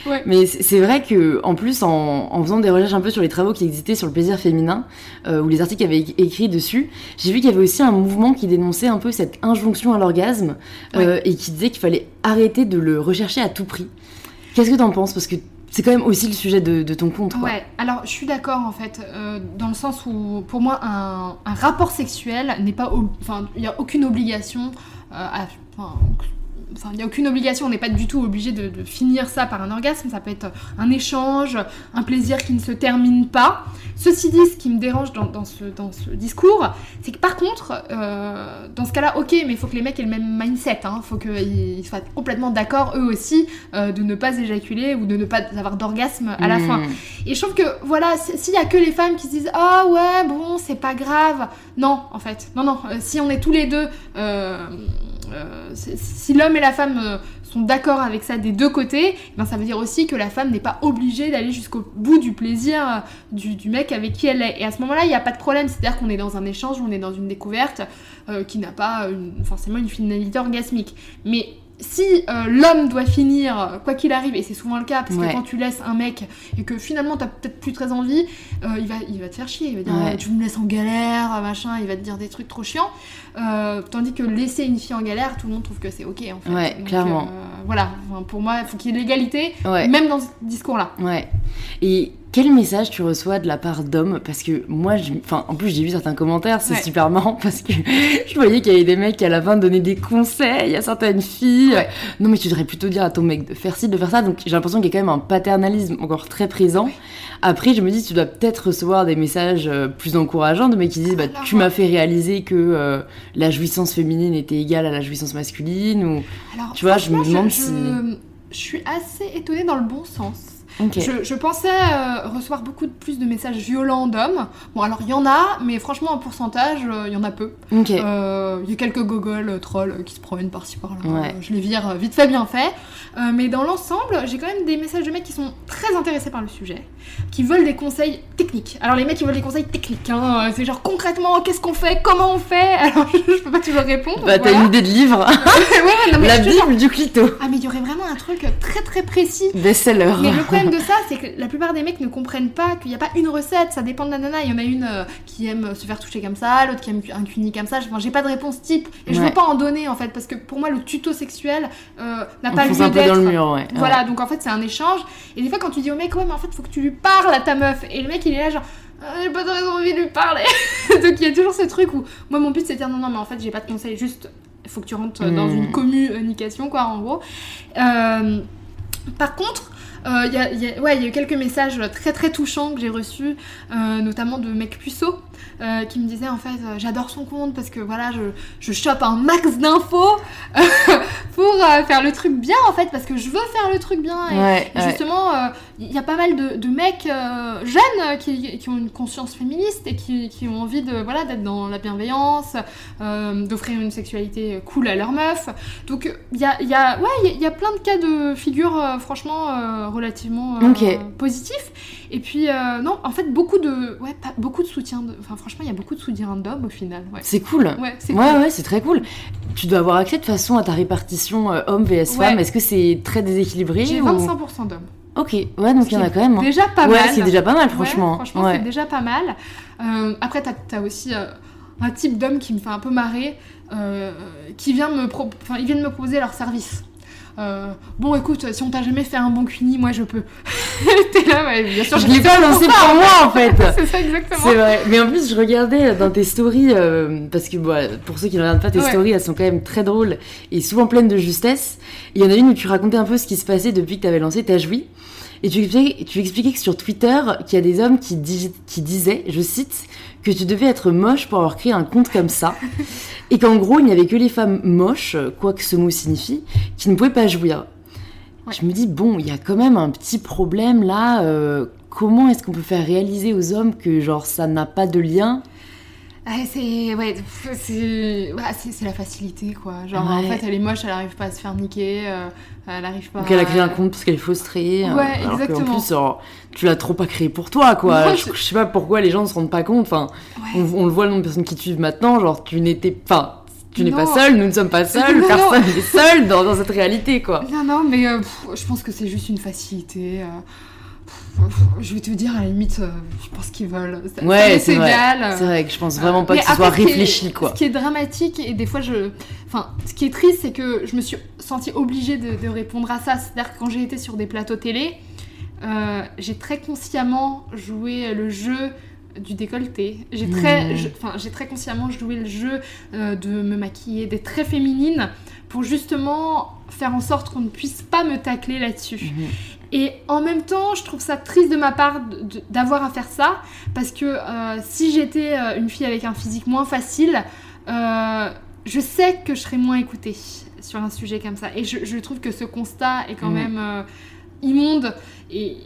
Ouais. Mais c'est vrai que, en plus, en, en faisant des recherches un peu sur les travaux qui existaient sur le plaisir féminin, euh, ou les articles qui avaient écrit dessus, j'ai vu qu'il y avait aussi un mouvement qui dénonçait un peu cette injonction à l'orgasme euh, et qui disait qu'il fallait arrêter de le rechercher à tout prix. Qu'est-ce que t'en penses? Parce que c'est quand même aussi le sujet de, ton compte. Quoi. Ouais, alors je suis d'accord en fait, euh, dans le sens où pour moi un, rapport sexuel n'est pas, enfin il n'y a aucune obligation, euh, à- enfin, il n'y a aucune obligation, on n'est pas du tout obligé de, de finir ça par un orgasme, ça peut être un échange, un plaisir qui ne se termine pas. Ceci dit, ce qui me dérange dans, dans ce, dans ce discours, c'est que par contre, euh, dans ce cas-là, ok, mais il faut que les mecs aient le même mindset, il faut qu'ils soient complètement d'accord eux aussi euh, de ne pas éjaculer ou de ne pas avoir d'orgasme à la Mmh. fin. Et je trouve que, voilà, si- s'il y a que les femmes qui se disent Ah ouais, bon, c'est pas grave. Non, en fait. Non, non. euh, si on est tous les deux. euh, euh, si l'homme et la femme euh, sont d'accord avec ça des deux côtés, ben ça veut dire aussi que la femme n'est pas obligée d'aller jusqu'au bout du plaisir euh, du, du mec avec qui elle est. Et à ce moment-là, il n'y a pas de problème. C'est-à-dire qu'on est dans un échange, on est dans une découverte euh, qui n'a pas une- forcément une finalité orgasmique. Mais si euh, l'homme doit finir, quoi qu'il arrive, et c'est souvent le cas, parce Ouais. que quand tu laisses un mec et que finalement t'as peut-être plus très envie, euh, il, va, il va te faire chier, il va dire Ouais. euh, tu me laisses en galère, machin, il va te dire des trucs trop chiants. Euh, tandis que laisser une fille en galère, tout le monde trouve que c'est ok en fait. Ouais, clairement. euh, voilà, Enfin, pour moi, il faut qu'il y ait l'égalité, Ouais. même dans ce discours-là. Ouais. Et quel message tu reçois de la part d'hommes? Parce que moi, enfin, en plus, j'ai vu certains commentaires, c'est Ouais. super marrant [LAUGHS] parce que je voyais qu'il y avait des mecs qui à la fin donnaient des conseils à certaines filles. Ouais. Non, mais tu devrais plutôt dire à ton mec de faire ci, de faire ça. Donc j'ai l'impression qu'il y a quand même un paternalisme encore très présent. Après, je me dis, tu dois peut-être recevoir des messages euh, plus encourageants de mecs qui disent, bah, Alors, tu m'as fait réaliser que euh, la jouissance féminine était égale à la jouissance masculine. Ou Alors, Tu vois, je me demande je, si- je suis assez étonnée dans le bon sens. Je, je pensais euh, recevoir beaucoup de- plus de messages violents d'hommes. Bon, alors il y en a, mais franchement, en pourcentage, euh, il y en a peu. Euh, Il y a quelques gogoles trolls qui se promènent par-ci par-là. Ouais. Je les vire vite fait, bien fait. Mais dans l'ensemble, j'ai quand même des messages de mecs qui sont très intéressés par le sujet, qui veulent des conseils techniques. Alors les mecs, ils veulent des conseils techniques. Hein. C'est genre concrètement, qu'est-ce qu'on fait, comment on fait? [LAUGHS] Alors je, je peux pas toujours répondre. bah t'as une idée de livre, [LAUGHS] ouais, non, mais la je bible du clito, Ah mais il y aurait vraiment un truc très très précis best-seller. mais le [LAUGHS] problème de ça, c'est que la plupart des mecs ne comprennent pas qu'il n'y a pas une recette, ça dépend de la nana. Il y en a une euh, qui aime se faire toucher comme ça, l'autre qui aime un cuni comme ça. Enfin, j'ai pas de réponse type et je Ouais. veux pas en donner en fait parce que pour moi le tuto sexuel euh, n'a pas lieu peu dans le d'être. mur, ouais. Voilà, donc en fait c'est un échange. Et des fois quand tu dis au mec ouais mais en fait faut que tu lui parles à ta meuf et le mec il est là genre Ah, j'ai pas très envie de lui parler. [LAUGHS] donc il y a toujours ce truc où moi mon but c'est de dire non non mais en fait j'ai pas de conseils juste il faut que tu rentres dans Hmm. une communication quoi en gros. Euh, par contre, euh, il y, a, il y a- ouais, il y a eu quelques messages très très touchants que j'ai reçus, euh, notamment de mecs puceaux, euh, qui me disaient en fait euh, j'adore son compte parce que voilà je, je chope un max d'infos pour euh, faire le truc bien en fait parce que je veux faire le truc bien et, Ouais, et ouais. justement il y a pas mal de, de mecs jeunes qui, qui ont une conscience féministe et qui, qui ont envie de voilà d'être dans la bienveillance, d'offrir une sexualité cool à leur meuf. Donc il y a, y a ouais il y a- il y, a plein de cas de figure franchement relativement positifs. Et puis non en fait beaucoup de ouais pas, beaucoup de soutien de enfin franchement il y a beaucoup de soutien d'hommes au final. Ouais. C'est cool. Ouais, c'est Ouais, cool. ouais, c'est très cool. Tu dois avoir accès de façon à ta répartition euh, homme vs femme. Est-ce que c'est très déséquilibré J'ai ou- 25% d'hommes. Ok, ouais, donc il y en a quand même. hein. Déjà pas ouais, mal. c'est déjà pas mal, franchement. c'est déjà pas mal. Euh, après, t'as as aussi euh, un type d'homme qui me fait un peu marrer, euh, qui vient me pro- enfin, ils viennent me proposer leur service. Euh, bon, écoute, si on t'a jamais fait un bon cuini, moi je peux. [LAUGHS] T'es là, ouais, bien sûr. Je l'ai pas lancé pour moi en fait. [LAUGHS] C'est ça exactement. C'est vrai. Mais en plus, je regardais dans tes stories, euh, parce que pour ceux qui ne regardent pas tes Ouais. stories, elles sont quand même très drôles et souvent pleines de justesse. Il y en a une où tu racontais un peu ce qui se passait depuis que tu avais lancé Ta Joui. Et tu expliquais, tu expliquais que sur Twitter, qu'il y a des hommes qui, dis- qui disaient, je cite, que tu devais être moche pour avoir créé un compte comme ça. [LAUGHS] et qu'en gros, il n'y avait que les femmes moches, quoi que ce mot signifie, qui ne pouvaient pas jouir. Ouais. Je me dis, bon, il y a quand même un petit problème là. euh, comment est-ce qu'on peut faire réaliser aux hommes que genre ça n'a pas de lien C'est ouais, c'est bah, la facilité quoi. Genre en fait, elle est moche, elle arrive pas à se faire niquer, euh, elle arrive pas. Donc elle a créé un compte parce qu'elle est frustrée. euh, Ouais, alors exactement. plus, genre, tu l'as trop pas créé pour toi, quoi. Je, je- sais pas pourquoi les gens ne se rendent pas compte. Enfin, Ouais. on, on le voit le nombre de personnes qui te suivent maintenant. Genre, tu n'étais pas. Tu n'es pas seule, nous ne sommes pas seuls, personne n'est seul dans, dans cette réalité, quoi. Non, non, mais euh, pff, je pense que c'est juste une facilité. Je vais te dire, à la limite, euh, je pense qu'ils veulent. Ça- Ouais, c'est vrai. C'est vrai que je pense vraiment pas Mais que ce soit ce qui est- réfléchi, quoi. Ce qui est dramatique, et des fois, je. Enfin, ce qui est triste, c'est que je me suis sentie obligée de, de répondre à ça. C'est-à-dire que quand j'ai été sur des plateaux télé, euh, j'ai très consciemment joué le jeu du décolleté. J'ai très, Mmh. je- enfin, j'ai très consciemment joué le jeu euh, de me maquiller, d'être très féminine, pour justement faire en sorte qu'on ne puisse pas me tacler là-dessus. Mhm. Et en même temps, je trouve ça triste de ma part d'avoir à faire ça, parce que euh, si j'étais euh, une fille avec un physique moins facile, euh, je sais que je serais moins écoutée sur un sujet comme ça. Et je, je trouve que ce constat est quand Mm. même euh, immonde. Et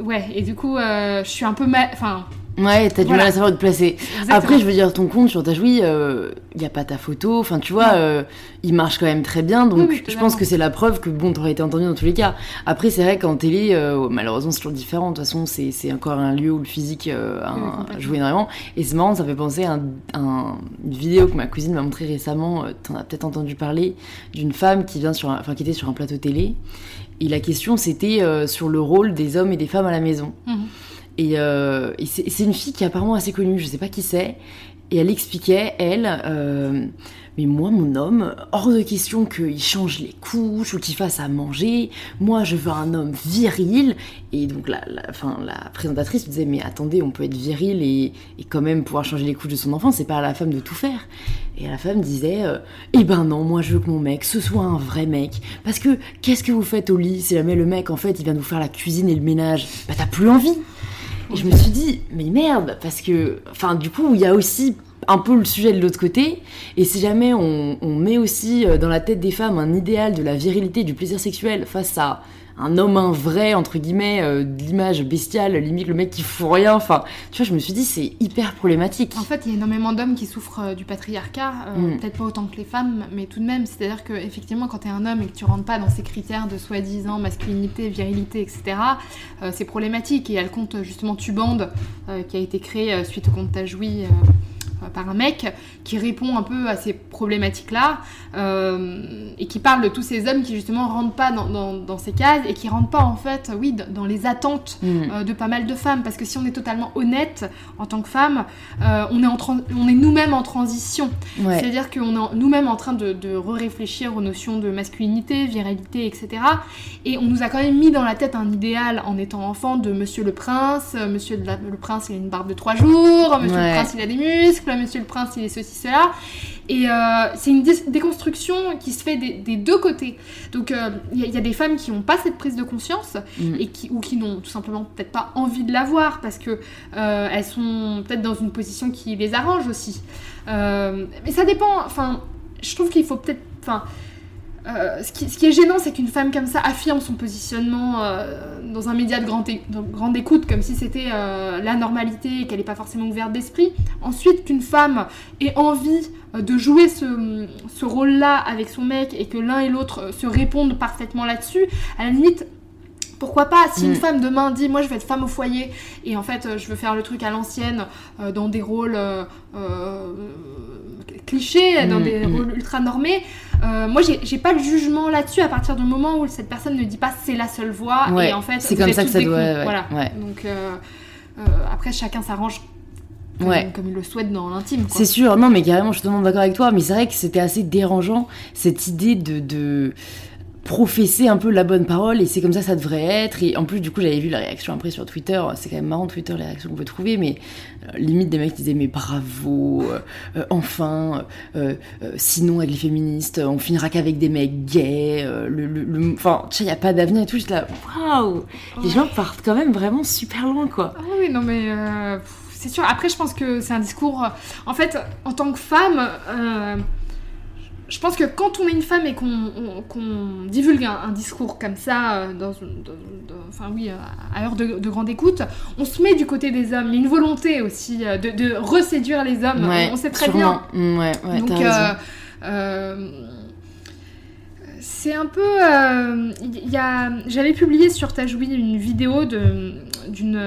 ouais, et du coup, je suis un peu mal. Enfin, Ouais, t'as du Voilà. mal à savoir où te placer. exactement. Après, je veux dire, ton compte sur ta joui, il y a pas ta photo. Enfin, tu vois, euh, il marche quand même très bien. Donc, Oui, je pense que c'est la preuve que, bon, t'aurais été entendu dans tous les cas. Après, c'est vrai qu'en télé, euh, malheureusement, c'est toujours différent. De toute façon, c'est encore un lieu où le physique euh, Oui, joue énormément. Et c'est marrant, ça fait penser à un- un- une vidéo que ma cousine m'a montrée récemment. euh, T'en as peut-être entendu parler d'une femme qui vient sur, un- qui était sur un plateau télé. Et la question, c'était euh, sur le rôle des hommes et des femmes à la maison. Mhm. Et, euh, c'est une fille qui est apparemment assez connue, je sais pas qui c'est. Et elle expliquait, elle, euh, mais moi, mon homme, hors de question qu'il change les couches ou qu'il fasse à manger. Moi, je veux un homme viril. Et donc, la, la, présentatrice disait, mais attendez, on peut être viril et, quand même pouvoir changer les couches de son enfant. C'est pas à la femme de tout faire. Et la femme disait, euh, eh ben non, moi, je veux que mon mec, ce soit un vrai mec. Parce que, qu'est-ce que vous faites au lit si jamais le mec, en fait, il vient nous faire la cuisine et le ménage? Bah, t'as plus envie. Je me suis dit, mais merde, parce que, enfin, du coup, il y a aussi un peu le sujet de l'autre côté. Et si jamais on, on, met aussi dans la tête des femmes un idéal de la virilité, du plaisir sexuel face à un homme un vrai, entre guillemets, euh, de l'image bestiale, limite le mec qui fout rien. Enfin, tu vois, je me suis dit, c'est hyper problématique. En fait, il y a énormément d'hommes qui souffrent euh, du patriarcat, euh, mm. peut-être pas autant que les femmes, mais tout de même. C'est-à-dire que effectivement, quand t'es un homme et que tu rentres pas dans ces critères de soi-disant masculinité, virilité, etc., euh, c'est problématique. Et elle compte justement Tubande, qui a été créé suite au compte Tajoui par un mec qui répond un peu à ces problématiques-là euh, et qui parle de tous ces hommes qui justement rentrent pas dans, dans, dans ces cases et qui rentrent pas en fait, oui, dans les attentes Mm. euh, de pas mal de femmes. Parce que si on est totalement honnête en tant que femme, euh, on est, en tran- on est nous-mêmes en transition. Ouais. C'est-à-dire qu'on est nous-mêmes en train de, de réfléchir aux notions de masculinité, virilité, etc. Et on nous a quand même mis dans la tête un idéal en étant enfant de Monsieur le Prince. euh, Monsieur le Prince, il a une barbe de trois jours. Monsieur Ouais. le Prince, il a des muscles. Monsieur le Prince, il est ceci, cela. Et euh, c'est une dé- déconstruction qui se fait des, des deux côtés. Donc euh, il y, a- il y a des femmes qui n'ont pas cette prise de conscience Mm. et qui, ou qui n'ont tout simplement peut-être pas envie de l'avoir parce que euh, elles sont peut-être dans une position qui les arrange aussi. Mais ça dépend. Enfin, je trouve qu'il faut peut-être. Enfin, euh, ce, qui, est gênant, c'est qu'une femme comme ça affirme son positionnement euh, dans un média de grande, écoute, comme si c'était euh, la normalité et qu'elle n'est pas forcément ouverte d'esprit. Ensuite, qu'une femme ait envie de jouer ce, ce rôle-là avec son mec et que l'un et l'autre se répondent parfaitement là-dessus, à la limite, pourquoi pas Si une Mm. femme demain dit moi je vais être femme au foyer et en fait euh, je veux faire le truc à l'ancienne euh, dans des rôles euh, clichés, dans Mm, des mm. rôles ultra normés, euh, moi j'ai pas le jugement là-dessus à partir du moment où cette personne ne dit pas c'est la seule voie Ouais, et en fait c'est comme ça que ça doit- ouais, voilà. ouais. Donc euh, euh, après chacun s'arrange comme, comme il le souhaite dans l'intime. C'est sûr, non mais carrément, je suis totalement d'accord avec toi, mais c'est vrai que c'était assez dérangeant cette idée de, de professer un peu la bonne parole et c'est comme ça ça devrait être. Et en plus, du coup, j'avais vu la réaction après sur Twitter, c'est quand même marrant Twitter, les réactions qu'on peut trouver, mais euh, limite des mecs qui disaient mais bravo, euh, euh, enfin, euh, sinon avec les féministes, on finira qu'avec des mecs gays, le, le- le- enfin, tu sais, il n'y a pas d'avenir et tout, j'étais là, waouh, les Ouais. gens partent quand même vraiment super loin quoi. Ah oui, non mais c'est sûr. Après, je pense que c'est un discours. En fait, en tant que femme, je pense que quand on est une femme et qu'on on- qu'on divulgue un, un discours comme ça, euh, dans, une- dans- dans- enfin oui, euh, à l'heure de, de grande écoute, on se met du côté des hommes. Il y a une volonté aussi euh, de, de reséduire les hommes. Ouais, on, on sait très bien. sûrement. Mm, Ouais, ouais, Donc, euh, euh, c'est un peu. euh, Il y a, j'avais publié sur Tajoui une vidéo de, d'une,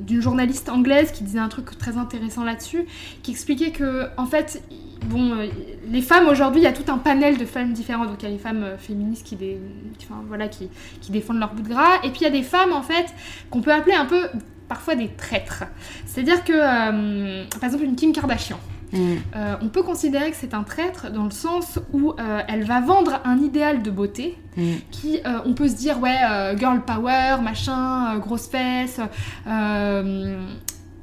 d'une journaliste anglaise qui disait un truc très intéressant là-dessus, qui expliquait que, en fait, bon, euh, les femmes aujourd'hui, il y a tout un panel de femmes différentes. Donc, il y a les femmes euh, féministes qui, dé- enfin, voilà, qui, qui défendent leur bout de gras, et puis il y a des femmes, en fait, qu'on peut appeler un peu parfois des traîtres. C'est-à-dire que, euh, par exemple, une Kim Kardashian. Mm. Euh, on peut considérer que c'est un traître dans le sens où euh, elle va vendre un idéal de beauté Mm. qui, on peut se dire, ouais, girl power, machin, grosse fesse,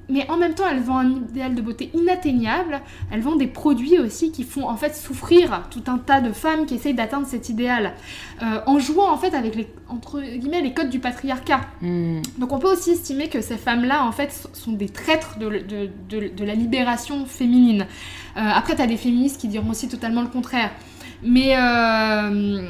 mais en même temps, elle vend un idéal de beauté inatteignable. Elle vend des produits aussi qui font en fait souffrir tout un tas de femmes qui essayent d'atteindre cet idéal, euh, en jouant en fait avec les entre guillemets les codes du patriarcat. Mm. Donc on peut aussi estimer que ces femmes-là, en fait, sont des traîtres de, de- de- de la libération féminine. Euh, après, t'as des féministes qui diront aussi totalement le contraire. Mais... euh,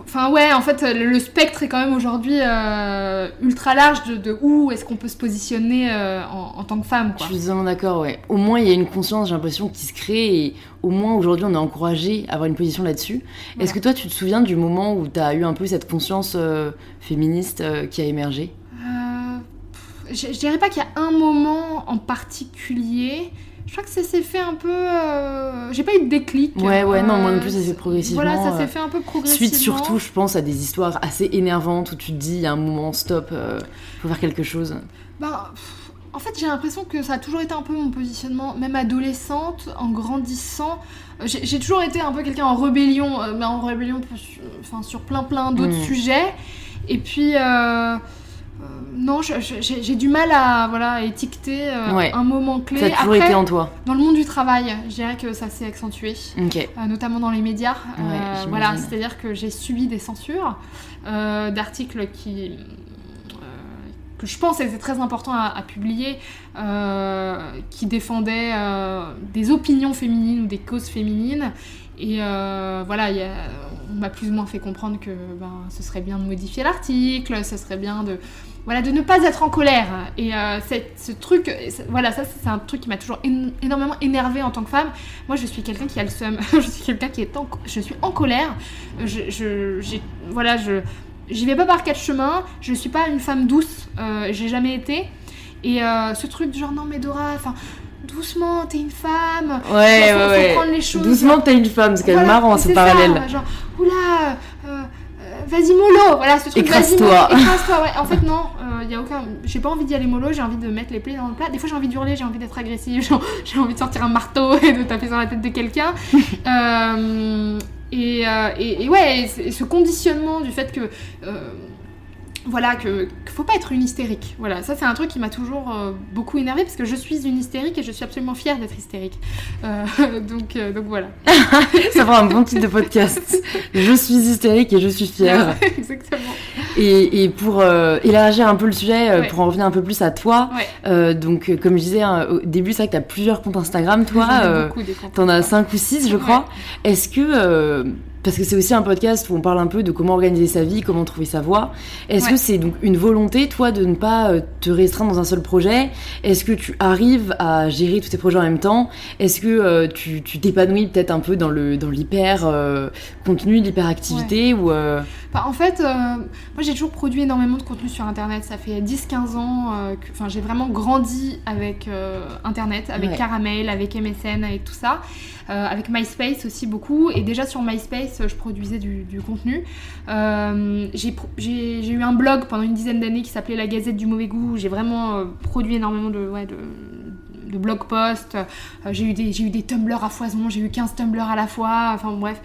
Enfin ouais, en fait, le, spectre est quand même aujourd'hui euh, ultra large de, de où est-ce qu'on peut se positionner euh, en, en tant que femme. Je suis totalement d'accord, ouais. Au moins, il y a une conscience, j'ai l'impression, qui se crée et au moins aujourd'hui, on est encouragé à avoir une position là-dessus. Voilà. Est-ce que toi, tu te souviens du moment où tu as eu un peu cette conscience euh, féministe euh, qui a émergé? Euh, pff, je, je dirais pas qu'il y a un moment en particulier. Je crois que ça s'est fait un peu. euh, J'ai pas eu de déclic. Ouais, ouais, non, moi non plus, ça euh, s'est fait progressivement, Voilà, ça euh, s'est fait un peu progressivement. Suite surtout, je pense à des histoires assez énervantes où tu te dis, il y a un moment, stop, euh, faut faire quelque chose. Bah, pff, en fait, j'ai l'impression que ça a toujours été un peu mon positionnement, même adolescente, en grandissant. Euh, J'ai toujours été un peu quelqu'un en rébellion, euh, mais en rébellion enfin, sur plein plein d'autres Mm. sujets. Et puis, euh, euh, non, j'ai du mal à voilà, étiqueter euh, Ouais. un moment clé. Ça a toujours Après, été en toi. dans le monde du travail, je dirais que ça s'est accentué. Euh, notamment dans les médias. Euh, voilà, c'est-à-dire que j'ai subi des censures d'articles qui que je pense étaient très importants à, à publier, qui défendaient des opinions féminines ou des causes féminines. Et euh, voilà, il y a- on m'a plus ou moins fait comprendre que ben, ce serait bien de modifier l'article, ce serait bien de, voilà, de ne pas être en colère. Et euh, ce truc, voilà, ça c'est un truc qui m'a toujours éno- énormément énervée en tant que femme. Moi, je suis quelqu'un qui a le seum. [LAUGHS] je suis quelqu'un qui est en, je suis en colère. Je, voilà, je, j'y vais pas par quatre chemins. Je suis pas une femme douce. Euh, j'ai jamais été. Et euh, ce truc genre non mais Dora, enfin doucement, t'es une femme. Ouais, Genre, ouais, faut ouais. prendre les choses. Doucement, t'as une femme, c'est quand même Voilà, marrant c'est ce ça, parallèle. genre, oula, vas-y mollo, voilà ce truc. Écrase-toi. Écrase-toi, ouais. En fait, non, il y a aucun. J'ai pas envie d'y aller mollo, j'ai envie de mettre les plaies dans le plat. Des fois, j'ai envie d'hurler, j'ai envie d'être agressive, [LAUGHS] j'ai- envie de sortir un marteau et de taper sur la tête de quelqu'un. [LAUGHS] Euh, et, euh, et, et ouais, et ce conditionnement du fait que. Voilà, que, que faut pas être une hystérique. Voilà, ça c'est un truc qui m'a toujours euh, beaucoup énervée parce que je suis une hystérique et je suis absolument fière d'être hystérique. Euh, [LAUGHS] donc, euh, donc voilà. [LAUGHS] Ça fera un bon titre de podcast. Je suis hystérique et je suis fière. [LAUGHS] Exactement. Et, et pour élargir un peu le sujet, Ouais. pour en revenir un peu plus à toi, Ouais. donc comme je disais hein, au début, c'est vrai que t'as plusieurs comptes Instagram, toi. T'en as 5 ou 6, je crois. Est-ce que. Parce que c'est aussi un podcast où on parle un peu de comment organiser sa vie, comment trouver sa voie. Est-ce Ouais. que c'est donc une volonté, toi, de ne pas euh, te restreindre dans un seul projet? Est-ce que tu arrives à gérer tous tes projets en même temps? Est-ce que euh, tu t'épanouis peut-être un peu dans le dans l'hyper euh, contenu, l'hyperactivité ou euh, Enfin, en fait, moi j'ai toujours produit énormément de contenu sur internet. Ça fait 10-15 ans que enfin, j'ai vraiment grandi avec internet, avec Ouais. Caramel, avec MSN, avec tout ça. Avec MySpace aussi beaucoup. Et déjà sur MySpace, je produisais du, contenu. Euh, j'ai eu un blog pendant une dizaine d'années qui s'appelait La Gazette du Mauvais Goût. J'ai vraiment euh, produit énormément de, blog posts. Euh, j'ai eu, des- Tumblr à foison, j'ai eu 15 Tumblr à la fois. Enfin bref,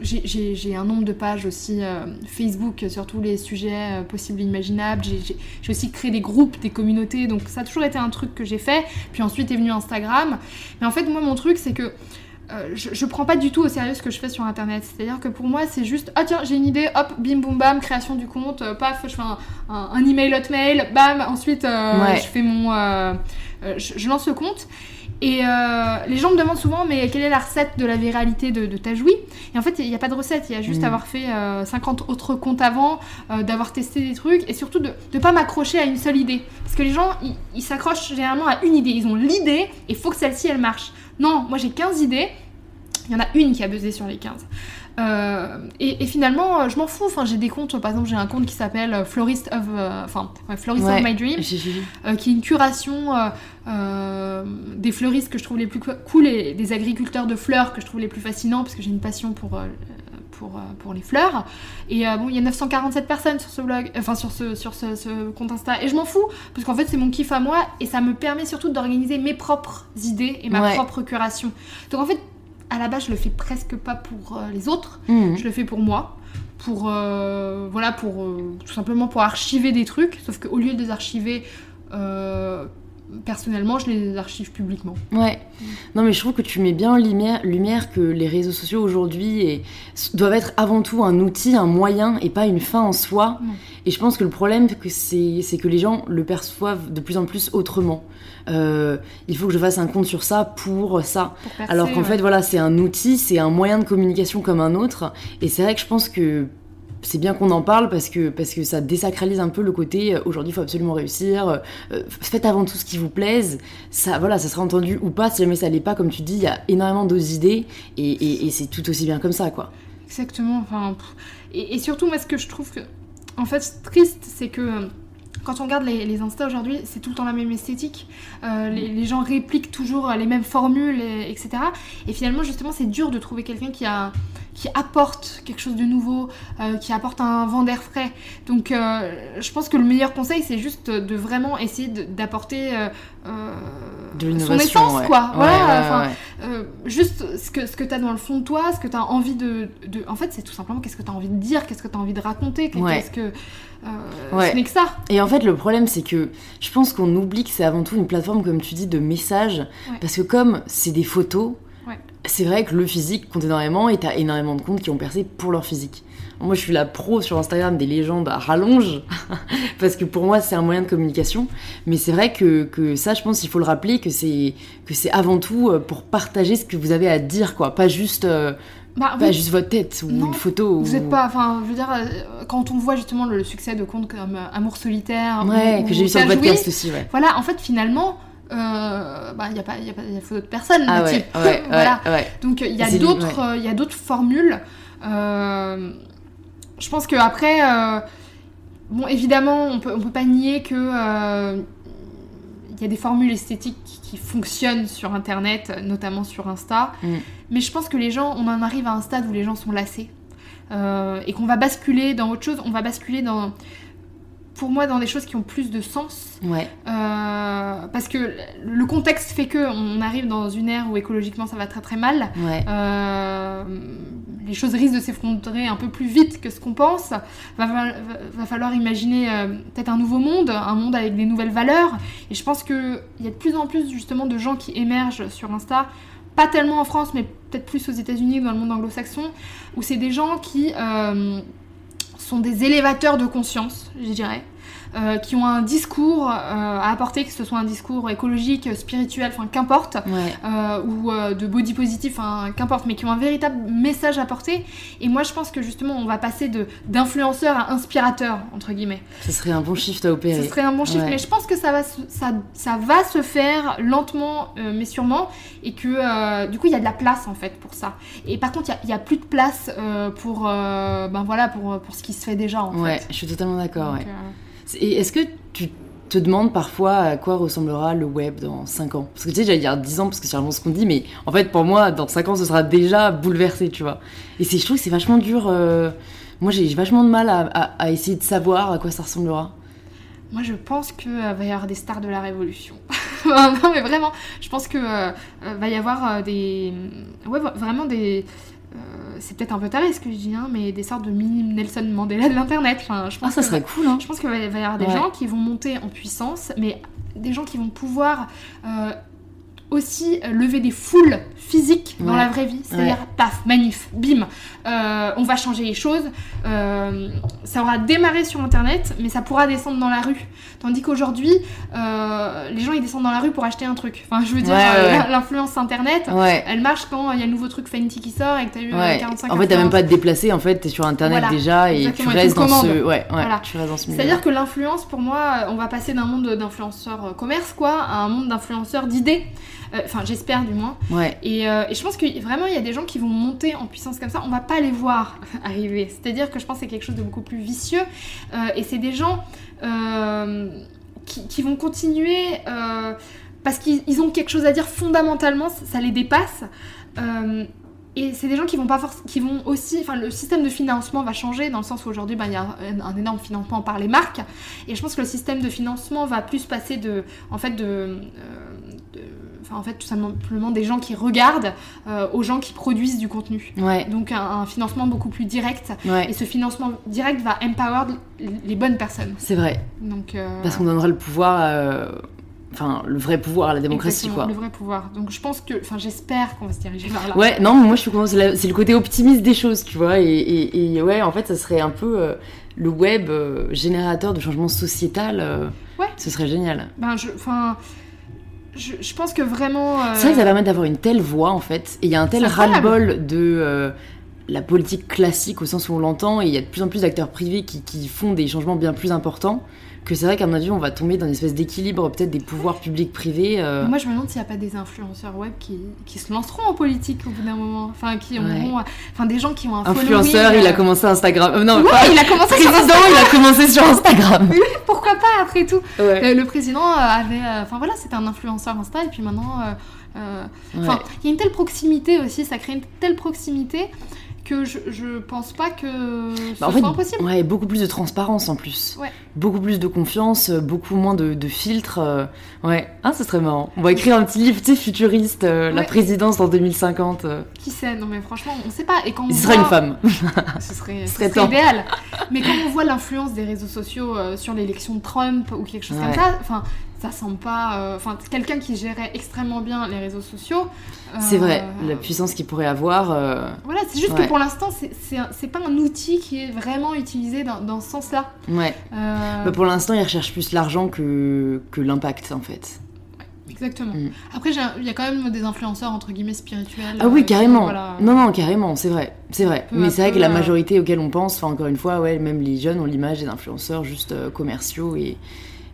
j'ai- un nombre de pages aussi Facebook sur tous les sujets possibles et imaginables. J'ai aussi créé des groupes, des communautés. Donc ça a toujours été un truc que j'ai fait. Puis ensuite est venu Instagram. Mais en fait, moi, mon truc, c'est que euh, je, je prends pas du tout au sérieux ce que je fais sur internet. C'est-à-dire que pour moi, c'est juste ah tiens, j'ai une idée, hop, bim boum bam, création du compte, euh, paf, je fais un, un, un email hotmail, bam, ensuite euh, Ouais. je fais mon. je, je lance le compte. Et les gens me demandent souvent, mais quelle est la recette de la viralité de, de Tajoui Et en fait, il n'y a pas de recette, il y a juste Mm. avoir fait euh, 50 autres comptes avant, d'avoir testé des trucs, et surtout de ne pas m'accrocher à une seule idée. Parce que les gens, ils- ils s'accrochent généralement à une idée. Ils ont l'idée, et il faut que celle-ci, elle marche. Non, moi j'ai 15 idées, il y en a une qui a buzzé sur les 15. Euh, et, et finalement, euh, je m'en fous. Enfin, j'ai des comptes, par exemple, j'ai un compte qui s'appelle euh, Florist of, euh, enfin, ouais, Florist Ouais. of My Dream, [LAUGHS] euh, qui est une curation des fleuristes que je trouve les plus co- cool et des agriculteurs de fleurs que je trouve les plus fascinants parce que j'ai une passion pour, pour, euh, pour les fleurs. Et euh, bon, il y a 947 personnes sur ce blog, enfin sur ce, sur ce, ce compte Insta. Et je m'en fous parce qu'en fait, c'est mon kiff à moi et ça me permet surtout d'organiser mes propres idées et ma Ouais. propre curation. Donc en fait, à la base, je le fais presque pas pour euh, les autres. Mhm. Je le fais pour moi, pour euh, voilà, pour euh, tout simplement pour archiver des trucs. Sauf qu'au lieu de les archiver euh, personnellement, je les archive publiquement. Ouais. Non, mais je trouve que tu mets bien en lumière, lumière que les réseaux sociaux aujourd'hui doivent être avant tout un outil, un moyen et pas une fin en soi. Non. Et je pense que le problème, c'est c'est que les gens le perçoivent de plus en plus autrement. Euh, il faut que je fasse un compte sur ça pour ça. Pour Alors qu'en ouais. fait, voilà, c'est un outil, c'est un moyen de communication comme un autre. Et c'est vrai que je pense que c'est bien qu'on en parle parce que, parce que ça désacralise un peu le côté euh, aujourd'hui, il faut absolument réussir. euh, euh, faites avant tout ce qui vous plaise. Ça, voilà, ça sera entendu ou pas. Si jamais ça l'est pas, comme tu dis, il y a énormément d'autres idées et, et- et c'est tout aussi bien comme ça, quoi. Exactement. Enfin, et, surtout, moi, ce que je trouve que, en fait, triste, c'est que quand on regarde les, les Insta aujourd'hui, c'est tout le temps la même esthétique. Euh, les, gens répliquent toujours les mêmes formules, et- etc. Et finalement, justement, c'est dur de trouver quelqu'un qui a qui apporte quelque chose de nouveau, euh, qui apporte un vent d'air frais. Donc, euh, je pense que le meilleur conseil, c'est juste de vraiment essayer d'apporter euh, euh, son essence, ouais. quoi. Ouais, voilà, ouais, euh, juste ce que, ce que tu as dans le fond de toi, ce que tu as envie de, de- En fait, c'est tout simplement qu'est-ce que tu as envie de dire, qu'est-ce que tu as envie de raconter, qu'est-ce que. euh, Ouais. Ce n'est que ça. Et en fait, le problème, c'est que je pense qu'on oublie que c'est avant tout une plateforme, comme tu dis, de messages. Parce que comme c'est des photos, Ouais. c'est vrai que le physique compte énormément et t'as énormément de comptes qui ont percé pour leur physique. Moi, je suis la pro sur Instagram des légendes à rallonge, [LAUGHS] parce que pour moi, c'est un moyen de communication. Mais c'est vrai que, que ça, je pense qu'il faut le rappeler, que c'est que c'est avant tout euh, pour partager ce que vous avez à dire, quoi. Pas juste, euh, Bah, pas vous- juste votre tête ou Non, une photo. Vous ou... êtes pas, enfin, je veux dire, euh, quand on voit justement le succès de comptes comme Amour solitaire, Ouais, ou- que j'ai vu sur le podcast aussi, ouais. Voilà, en fait, finalement, euh, bah, il y a pas, il y a pas, il y a photo de personne, Ah ouais, type. ouais, [LAUGHS] voilà. ouais, ouais. Donc il y a d'autres, il y a d'autres formules. Euh, je pense que après, euh, bon, évidemment, on peut, on peut pas nier que euh, il y a des formules esthétiques qui, qui fonctionnent sur Internet, notamment sur Insta. Mm. Mais je pense que les gens, on en arrive à un stade où les gens sont lassés Euh, et qu'on va basculer dans autre chose. On va basculer dans, pour moi, dans des choses qui ont plus de sens. Ouais. Euh, parce que le contexte fait que on arrive dans une ère où écologiquement ça va très très mal. Ouais. Euh, les choses risquent de s'effondrer un peu plus vite que ce qu'on pense. Va, va- va falloir imaginer euh, peut-être un nouveau monde, un monde avec des nouvelles valeurs. Et je pense qu'il y a de plus en plus justement de gens qui émergent sur Insta, pas tellement en France, mais peut-être plus aux États-Unis ou dans le monde anglo-saxon, où c'est des gens qui sont des élévateurs de conscience, je dirais. Euh, qui ont un discours euh, à apporter, que ce soit un discours écologique, spirituel, enfin qu'importe, Ouais. euh, ou de body positif, enfin, qu'importe, mais qui ont un véritable message à porter. Et moi, je pense que justement, on va passer de d'influenceur à inspirateur, entre guillemets. Ce serait un bon shift à opérer. Ce serait un bon chiffre, Ouais. mais je pense que ça va, se, ça, ça va se faire lentement, mais sûrement, et que du coup, il y a de la place en fait pour ça. Et par contre, il y a- plus de place pour, ben voilà, pour, pour ce qui se fait déjà en Ouais, fait. je suis totalement d'accord. Donc, ouais. euh, Et est-ce que tu te demandes parfois à quoi ressemblera le web dans 5 ans? Parce que tu sais, j'allais dire 10 ans, parce que c'est vraiment ce qu'on dit, mais en fait, pour moi, dans 5 ans, ce sera déjà bouleversé, tu vois. Et je trouve que c'est vachement dur. euh, Moi, j'ai vachement de mal à, essayer de savoir à quoi ça ressemblera. Moi, je pense qu'il va y avoir des stars de la révolution. [LAUGHS] non, mais vraiment, je pense que euh, euh, va y avoir euh, des. Ouais, vraiment des. Euh, c'est peut-être un peu taré ce que je dis, hein, mais des sortes de mini Nelson Mandela de l'internet. Enfin, je Ah, ça que- serait cool, hein Je pense qu'il va y va y avoir des Ouais. gens qui vont monter en puissance, mais des gens qui vont pouvoir euh, aussi euh, lever des foules physiques dans Ouais. la vraie vie. C'est-à-dire, paf, manif, bim, euh, on va changer les choses. Euh, ça aura démarré sur Internet, mais ça pourra descendre dans la rue. Tandis qu'aujourd'hui, euh, les gens ils descendent dans la rue pour acheter un truc. Enfin, je veux dire, Ouais, ouais, l'in- l'influence Internet. Ouais. Elle marche quand il y a le nouveau truc Fenty qui sort et que t'as eu euh, Ouais. 45 En fait, t'as même pas à te déplacer, en fait, t'es sur internet Voilà. déjà et tu restes dans ce. Ouais, ouais, Voilà. tu restes dans ce. C'est-à-dire que l'influence, pour moi, on va passer d'un monde d'influenceurs commerce, quoi, à un monde d'influenceurs d'idées. Euh, Enfin, j'espère du moins. Ouais. Et, euh, et je pense que vraiment, il y a des gens qui vont monter en puissance comme ça. On va pas les voir [LAUGHS] arriver. C'est-à-dire que je pense que c'est quelque chose de beaucoup plus vicieux. Euh, et c'est des gens qui, qui vont continuer parce qu'ils ils ont quelque chose à dire fondamentalement. Ça, les dépasse. Et c'est des gens qui vont pas qui vont aussi, enfin le système de financement va changer dans le sens où aujourd'hui ben, il y a un, énorme financement par les marques et je pense que le système de financement va plus passer de, en fait de, de- enfin en fait tout simplement des gens qui regardent euh, aux gens qui produisent du contenu. Ouais. Donc un, un financement beaucoup plus direct Ouais. et ce financement direct va empower les bonnes personnes. C'est vrai. Donc euh, Parce qu'on donnera le pouvoir. euh, Enfin, le vrai pouvoir à la démocratie, exactement, quoi. Le vrai pouvoir. Donc je pense que, enfin j'espère qu'on va se diriger vers là. Ouais, non, mais moi je suis c'est le côté optimiste des choses, tu vois. Et, et- et ouais, en fait, ça serait un peu euh, le web euh, générateur de changement sociétal. euh, Ouais. Ce serait génial. Ben je, enfin, je, je pense que vraiment. euh, C'est vrai que ça permet d'avoir une telle voix, en fait. Et il y a un tel ras-le-bol de euh, la politique classique au sens où on l'entend. Et il y a de plus en plus d'acteurs privés qui, qui font des changements bien plus importants que c'est vrai qu'à mon avis, on va tomber dans une espèce d'équilibre, peut-être des pouvoirs publics-privés. euh, Moi, je me demande s'il n'y a pas des influenceurs web qui, qui se lanceront en politique au bout d'un moment. Enfin, qui auront. Enfin, des gens qui ont un Influenceur, il a euh, commencé Instagram. euh, non, Ouais, pas- il a commencé sur président, il a commencé sur Instagram. Oui, pourquoi pas après tout Ouais. Le président avait. Enfin voilà, c'était un influenceur Insta et puis maintenant. euh, Enfin, Ouais. il y a une telle proximité aussi, ça crée une telle proximité que je, je pense pas que ce Bah, en fait, soit impossible. ouais, beaucoup plus de transparence en plus. Ouais. Beaucoup plus de confiance, euh, beaucoup moins de, de filtres. euh, Ouais, ah, ce serait marrant. On va écrire un petit livre, tu sais, futuriste, euh, la présidence en 2050. euh. Qui sait Non mais franchement, on sait pas. Et quand on ce voit- sera une femme. [LAUGHS] Ce serait, Ce serait serait idéal. Mais quand on voit l'influence des réseaux sociaux sur l'élection de Trump ou quelque chose Ouais. comme ça, enfin, ça semble pas. euh, Enfin, quelqu'un qui gérait extrêmement bien les réseaux sociaux. euh, C'est vrai, la puissance qu'il pourrait avoir. euh, Voilà, c'est juste Ouais. que pour l'instant, c'est- pas un outil qui est vraiment utilisé dans, dans ce sens-là. Ouais. Bah, pour l'instant, il recherche plus l'argent que, que l'impact, en fait. Exactement. Mm. Après, il y a quand même des influenceurs entre guillemets spirituels. Ah oui, euh, qui, carrément. voilà. Non, non, carrément, c'est vrai. C'est vrai. Peu Mais c'est vrai que la majorité auquel on pense, enfin, encore une fois, ouais, même les jeunes ont l'image des influenceurs juste euh, commerciaux. Et...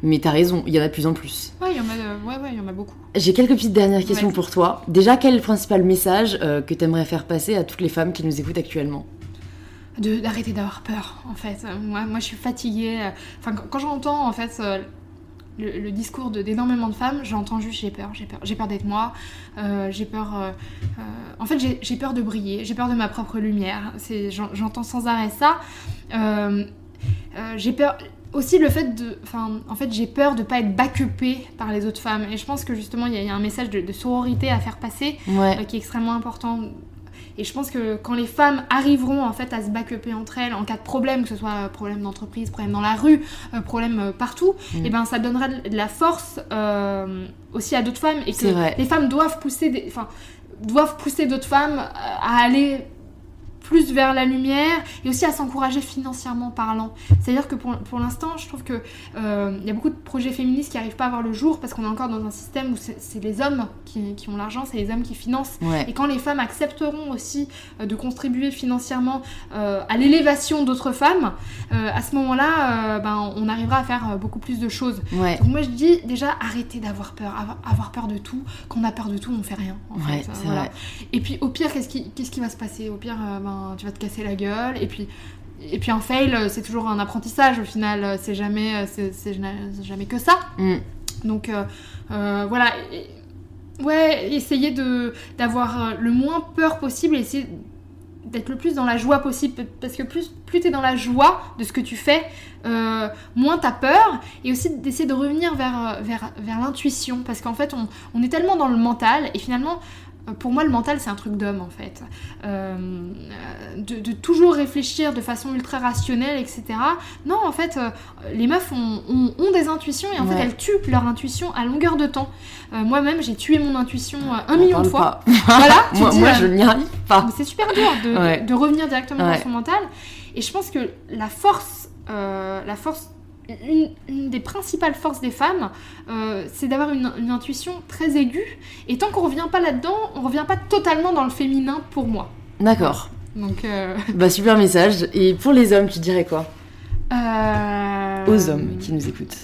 Mais t'as raison, il y en a de plus en plus. Ouais, il y en a, euh, ouais, ouais, y en a beaucoup. J'ai quelques petites dernières questions pour toi. Déjà, quel est le principal message euh, que t'aimerais faire passer à toutes les femmes qui nous écoutent actuellement? D'arrêter d'avoir peur en fait Euh, moi, moi je suis fatiguée euh, enfin quand, quand j'entends en fait euh, le, le discours d'énormément de femmes j'entends juste j'ai peur j'ai peur j'ai peur d'être moi euh, j'ai peur euh, euh, en fait j'ai- peur de briller j'ai peur de ma propre lumière j'entends sans arrêt ça j'ai peur aussi le fait de enfin en fait j'ai peur de pas être backupée par les autres femmes et je pense que justement il y, a- il y a un message de, de sororité à faire passer Ouais. euh, qui est extrêmement important. Et je pense que quand les femmes arriveront en fait à se backuper entre elles en cas de problème, que ce soit euh, problème d'entreprise, problème dans la rue, euh, problème partout, Mm. et ben ça donnera de la force euh, aussi à d'autres femmes et que vrai. les femmes doivent pousser des, enfin doivent pousser d'autres femmes à aller plus vers la lumière et aussi à s'encourager financièrement parlant. C'est-à-dire que pour, pour l'instant, je trouve que euh, y a beaucoup de projets féministes qui n'arrivent pas à voir le jour parce qu'on est encore dans un système où c'est les hommes qui, qui ont l'argent, c'est les hommes qui financent. Ouais. Et quand les femmes accepteront aussi euh, de contribuer financièrement euh, à l'élévation d'autres femmes, euh, à ce moment-là, ben, on arrivera à faire beaucoup plus de choses. Ouais. Donc moi je dis déjà arrêtez d'avoir peur, avoir, peur de tout. Quand on a peur de tout, on fait rien. En Ouais, fait. Voilà. vrai. Et puis au pire, qu'est-ce qui, qu'est-ce qui va se passer? Au pire, euh, tu vas te casser la gueule. Et puis, et puis un fail, euh, c'est toujours un apprentissage au final. euh, C'est jamais, euh, c'est, jamais que ça. Mm. Donc euh, voilà. Ouais, essayer de, d'avoir le moins peur possible essayer d'être le plus dans la joie possible. Parce que plus, plus tu es dans la joie de ce que tu fais, euh, moins t'as peur. Et aussi d'essayer de revenir vers, vers, vers l'intuition. Parce qu'en fait, on, on est tellement dans le mental. Et finalement, pour moi, le mental, c'est un truc d'homme, en fait. Euh, de, de toujours réfléchir de façon ultra rationnelle, etc. Non, en fait, euh, les meufs ont, ont- ont des intuitions et en Ouais. fait, elles tuent leur intuition à longueur de temps. Euh, Moi-même, j'ai tué mon intuition un On million de fois. [LAUGHS] Voilà, [LAUGHS] tu moi, dis, moi, je n'y arrive pas. c'est super dur de, de- Ouais. de revenir directement Ouais. dans son mental. Et je pense que la force, la force, une, une des principales forces des femmes, euh, c'est d'avoir une, une intuition très aiguë. Et tant qu'on revient pas là-dedans, on revient pas totalement dans le féminin pour moi. D'accord. Donc, euh, [LAUGHS] Bah, super message. Et pour les hommes, tu dirais quoi? Euh, Aux hommes qui nous écoutent.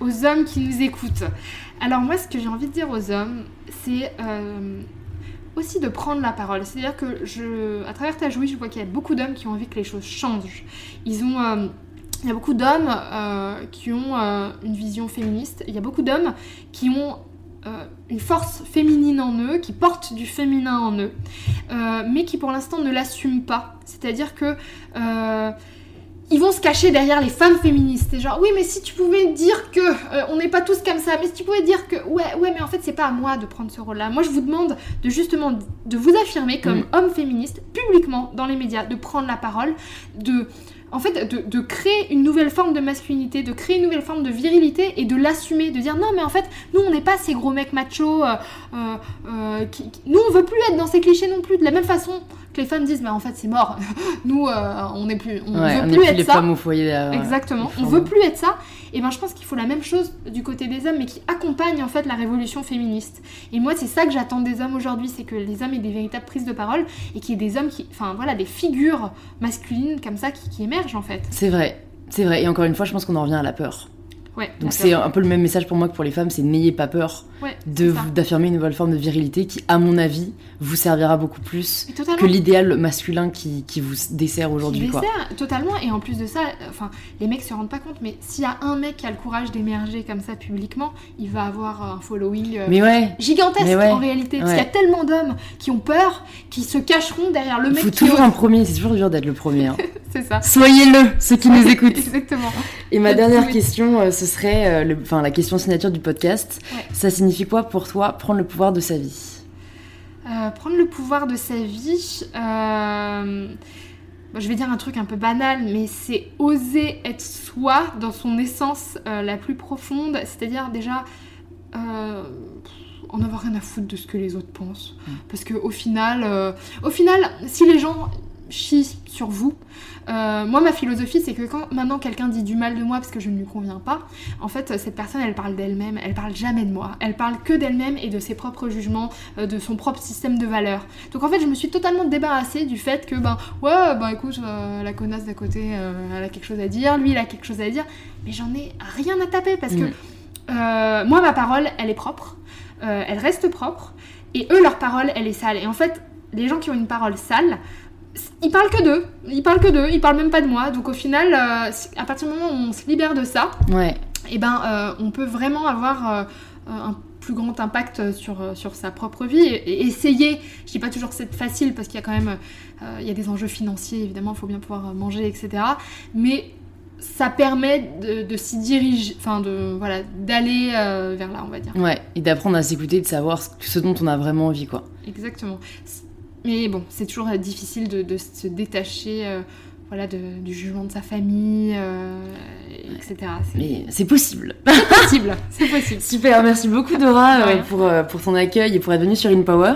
aux hommes qui nous écoutent. Alors moi, ce que j'ai envie de dire aux hommes, c'est aussi de prendre la parole. C'est-à-dire que je, à travers ta jouie, je vois qu'il y a beaucoup d'hommes qui ont envie que les choses changent. Ils ont, il y a beaucoup d'hommes euh, qui ont euh, une vision féministe. Il y a beaucoup d'hommes qui ont euh, une force féminine en eux, qui portent du féminin en eux, mais qui pour l'instant ne l'assument pas. C'est-à-dire que ils vont se cacher derrière les femmes féministes. C'est genre, oui, mais si tu pouvais dire que euh, on n'est pas tous comme ça, mais si tu pouvais dire que, ouais, ouais, mais en fait, c'est pas à moi de prendre ce rôle-là. Moi, je vous demande de justement de vous affirmer comme Mm. homme féministe, publiquement, dans les médias, de prendre la parole, de. En fait, de, de créer une nouvelle forme de masculinité, de créer une nouvelle forme de virilité et de l'assumer, de dire non, mais en fait, nous, on n'est pas ces gros mecs machos, euh, euh, euh, qui, qui- nous, on veut plus être dans ces clichés non plus. De la même façon que les femmes disent, mais en fait, c'est mort. [LAUGHS] nous, euh, on n'est plus, on Ouais, veut on plus être les ça. femmes au foyer. Exactement. On veut plus être ça. Et ben je pense qu'il faut la même chose du côté des hommes, mais qui accompagne en fait la révolution féministe. Et moi c'est ça que j'attends des hommes aujourd'hui, c'est que les hommes aient des véritables prises de parole et qu'il y ait des hommes qui, enfin voilà, des figures masculines comme ça qui, qui émergent en fait. C'est vrai. C'est vrai. Et encore une fois, je pense qu'on en revient à la peur. Ouais, Donc c'est un peu le même message pour moi que pour les femmes, c'est n'ayez pas peur Ouais, d'affirmer une nouvelle forme de virilité qui, à mon avis, vous servira beaucoup plus que l'idéal masculin qui, qui vous dessert aujourd'hui. totalement. Et en plus de ça, enfin, les mecs se rendent pas compte, mais s'il y a un mec qui a le courage d'émerger comme ça publiquement, il va avoir un following euh, Mais ouais, gigantesque Mais en réalité. Parce qu'il y a tellement d'hommes qui ont peur, qui se cacheront derrière le il mec faut qui toujours ose. un premier, c'est toujours dur d'être le premier. hein. [LAUGHS] C'est ça. Soyez-le, ceux qui nous écoutent. Exactement. Et ma dernière question, euh, ce serait euh, le- la question signature du podcast. Ouais. Ça signifie quoi pour toi prendre le pouvoir de sa vie? Euh, prendre le pouvoir de sa vie, euh, bon, je vais dire un truc un peu banal, mais c'est oser être soi dans son essence euh, la plus profonde, c'est-à-dire déjà euh, en avoir rien à foutre de ce que les autres pensent, Mm. parce que au final, euh, au final, si les gens chient sur vous, euh, moi ma philosophie c'est que quand maintenant quelqu'un dit du mal de moi parce que je ne lui conviens pas, en fait cette personne elle parle d'elle-même, elle parle jamais de moi, elle parle que d'elle-même et de ses propres jugements, euh, de son propre système de valeurs. Donc en fait je me suis totalement débarrassée du fait que ben ouais ben écoute euh, la connasse d'à côté euh, elle a quelque chose à dire, lui il a quelque chose à dire, mais j'en ai rien à taper parce que moi ma parole elle est propre, elle reste propre et eux leur parole elle est sale. Et en fait les gens qui ont une parole sale ils parlent que d'eux, ils parlent que d'eux, ils parlent même pas de moi. Donc au final, euh, à partir du moment où on se libère de ça, Ouais, et ben euh, on peut vraiment avoir euh, un plus grand impact sur, sur sa propre vie et, et essayer. Je dis pas toujours que c'est facile parce qu'il y a quand même il y a des enjeux financiers évidemment, il faut bien pouvoir manger etc. Mais ça permet de, de s'y diriger, enfin de voilà d'aller vers là on va dire. ouais. Et d'apprendre à s'écouter, de savoir ce, ce dont on a vraiment envie, quoi. Exactement. Mais bon, c'est toujours euh, difficile de, de se détacher euh, voilà, de- du jugement de sa famille, euh, etc. Mais c'est possible. [LAUGHS] possible, c'est possible. Super, merci beaucoup Dora Ouais. pour, pour ton accueil et pour être venue sur InPower.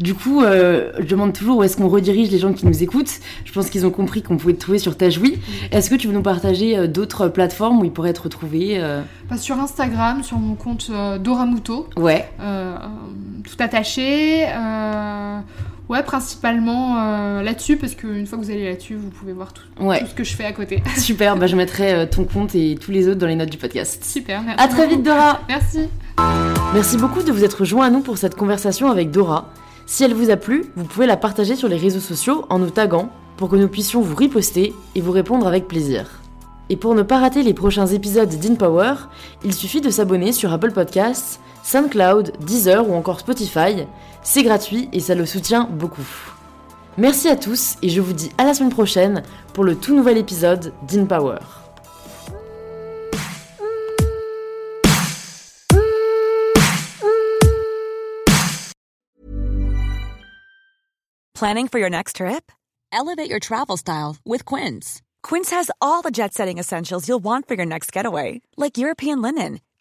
Du coup, euh, je demande toujours où est-ce qu'on redirige les gens qui nous écoutent. Je pense qu'ils ont compris qu'on pouvait te trouver sur Tajoui. Est-ce que tu veux nous partager d'autres plateformes où ils pourraient être retrouvés euh, Bah, sur Instagram, sur mon compte euh, Doramuto, Ouais, tout attaché. Ouais, principalement euh, là-dessus, parce qu'une fois que vous allez là-dessus, vous pouvez voir tout, ouais. tout ce que je fais à côté. [LAUGHS] Super, bah, je mettrai euh, ton compte et tous les autres dans les notes du podcast. Super, merci. À très vite Dora Merci. Merci beaucoup de vous être joint à nous pour cette conversation avec Dora. Si elle vous a plu, vous pouvez la partager sur les réseaux sociaux en nous taguant pour que nous puissions vous riposter et vous répondre avec plaisir. Et pour ne pas rater les prochains épisodes d'InPower, il suffit de s'abonner sur Apple Podcasts, SoundCloud, Deezer ou encore Spotify. C'est gratuit et ça le soutient beaucoup. Merci à tous et je vous dis à la semaine prochaine pour le tout nouvel épisode d'InPower. Planning for your next trip? Elevate your travel style with Quince. Quince has all the jet setting essentials you'll want for your next getaway, like European linen,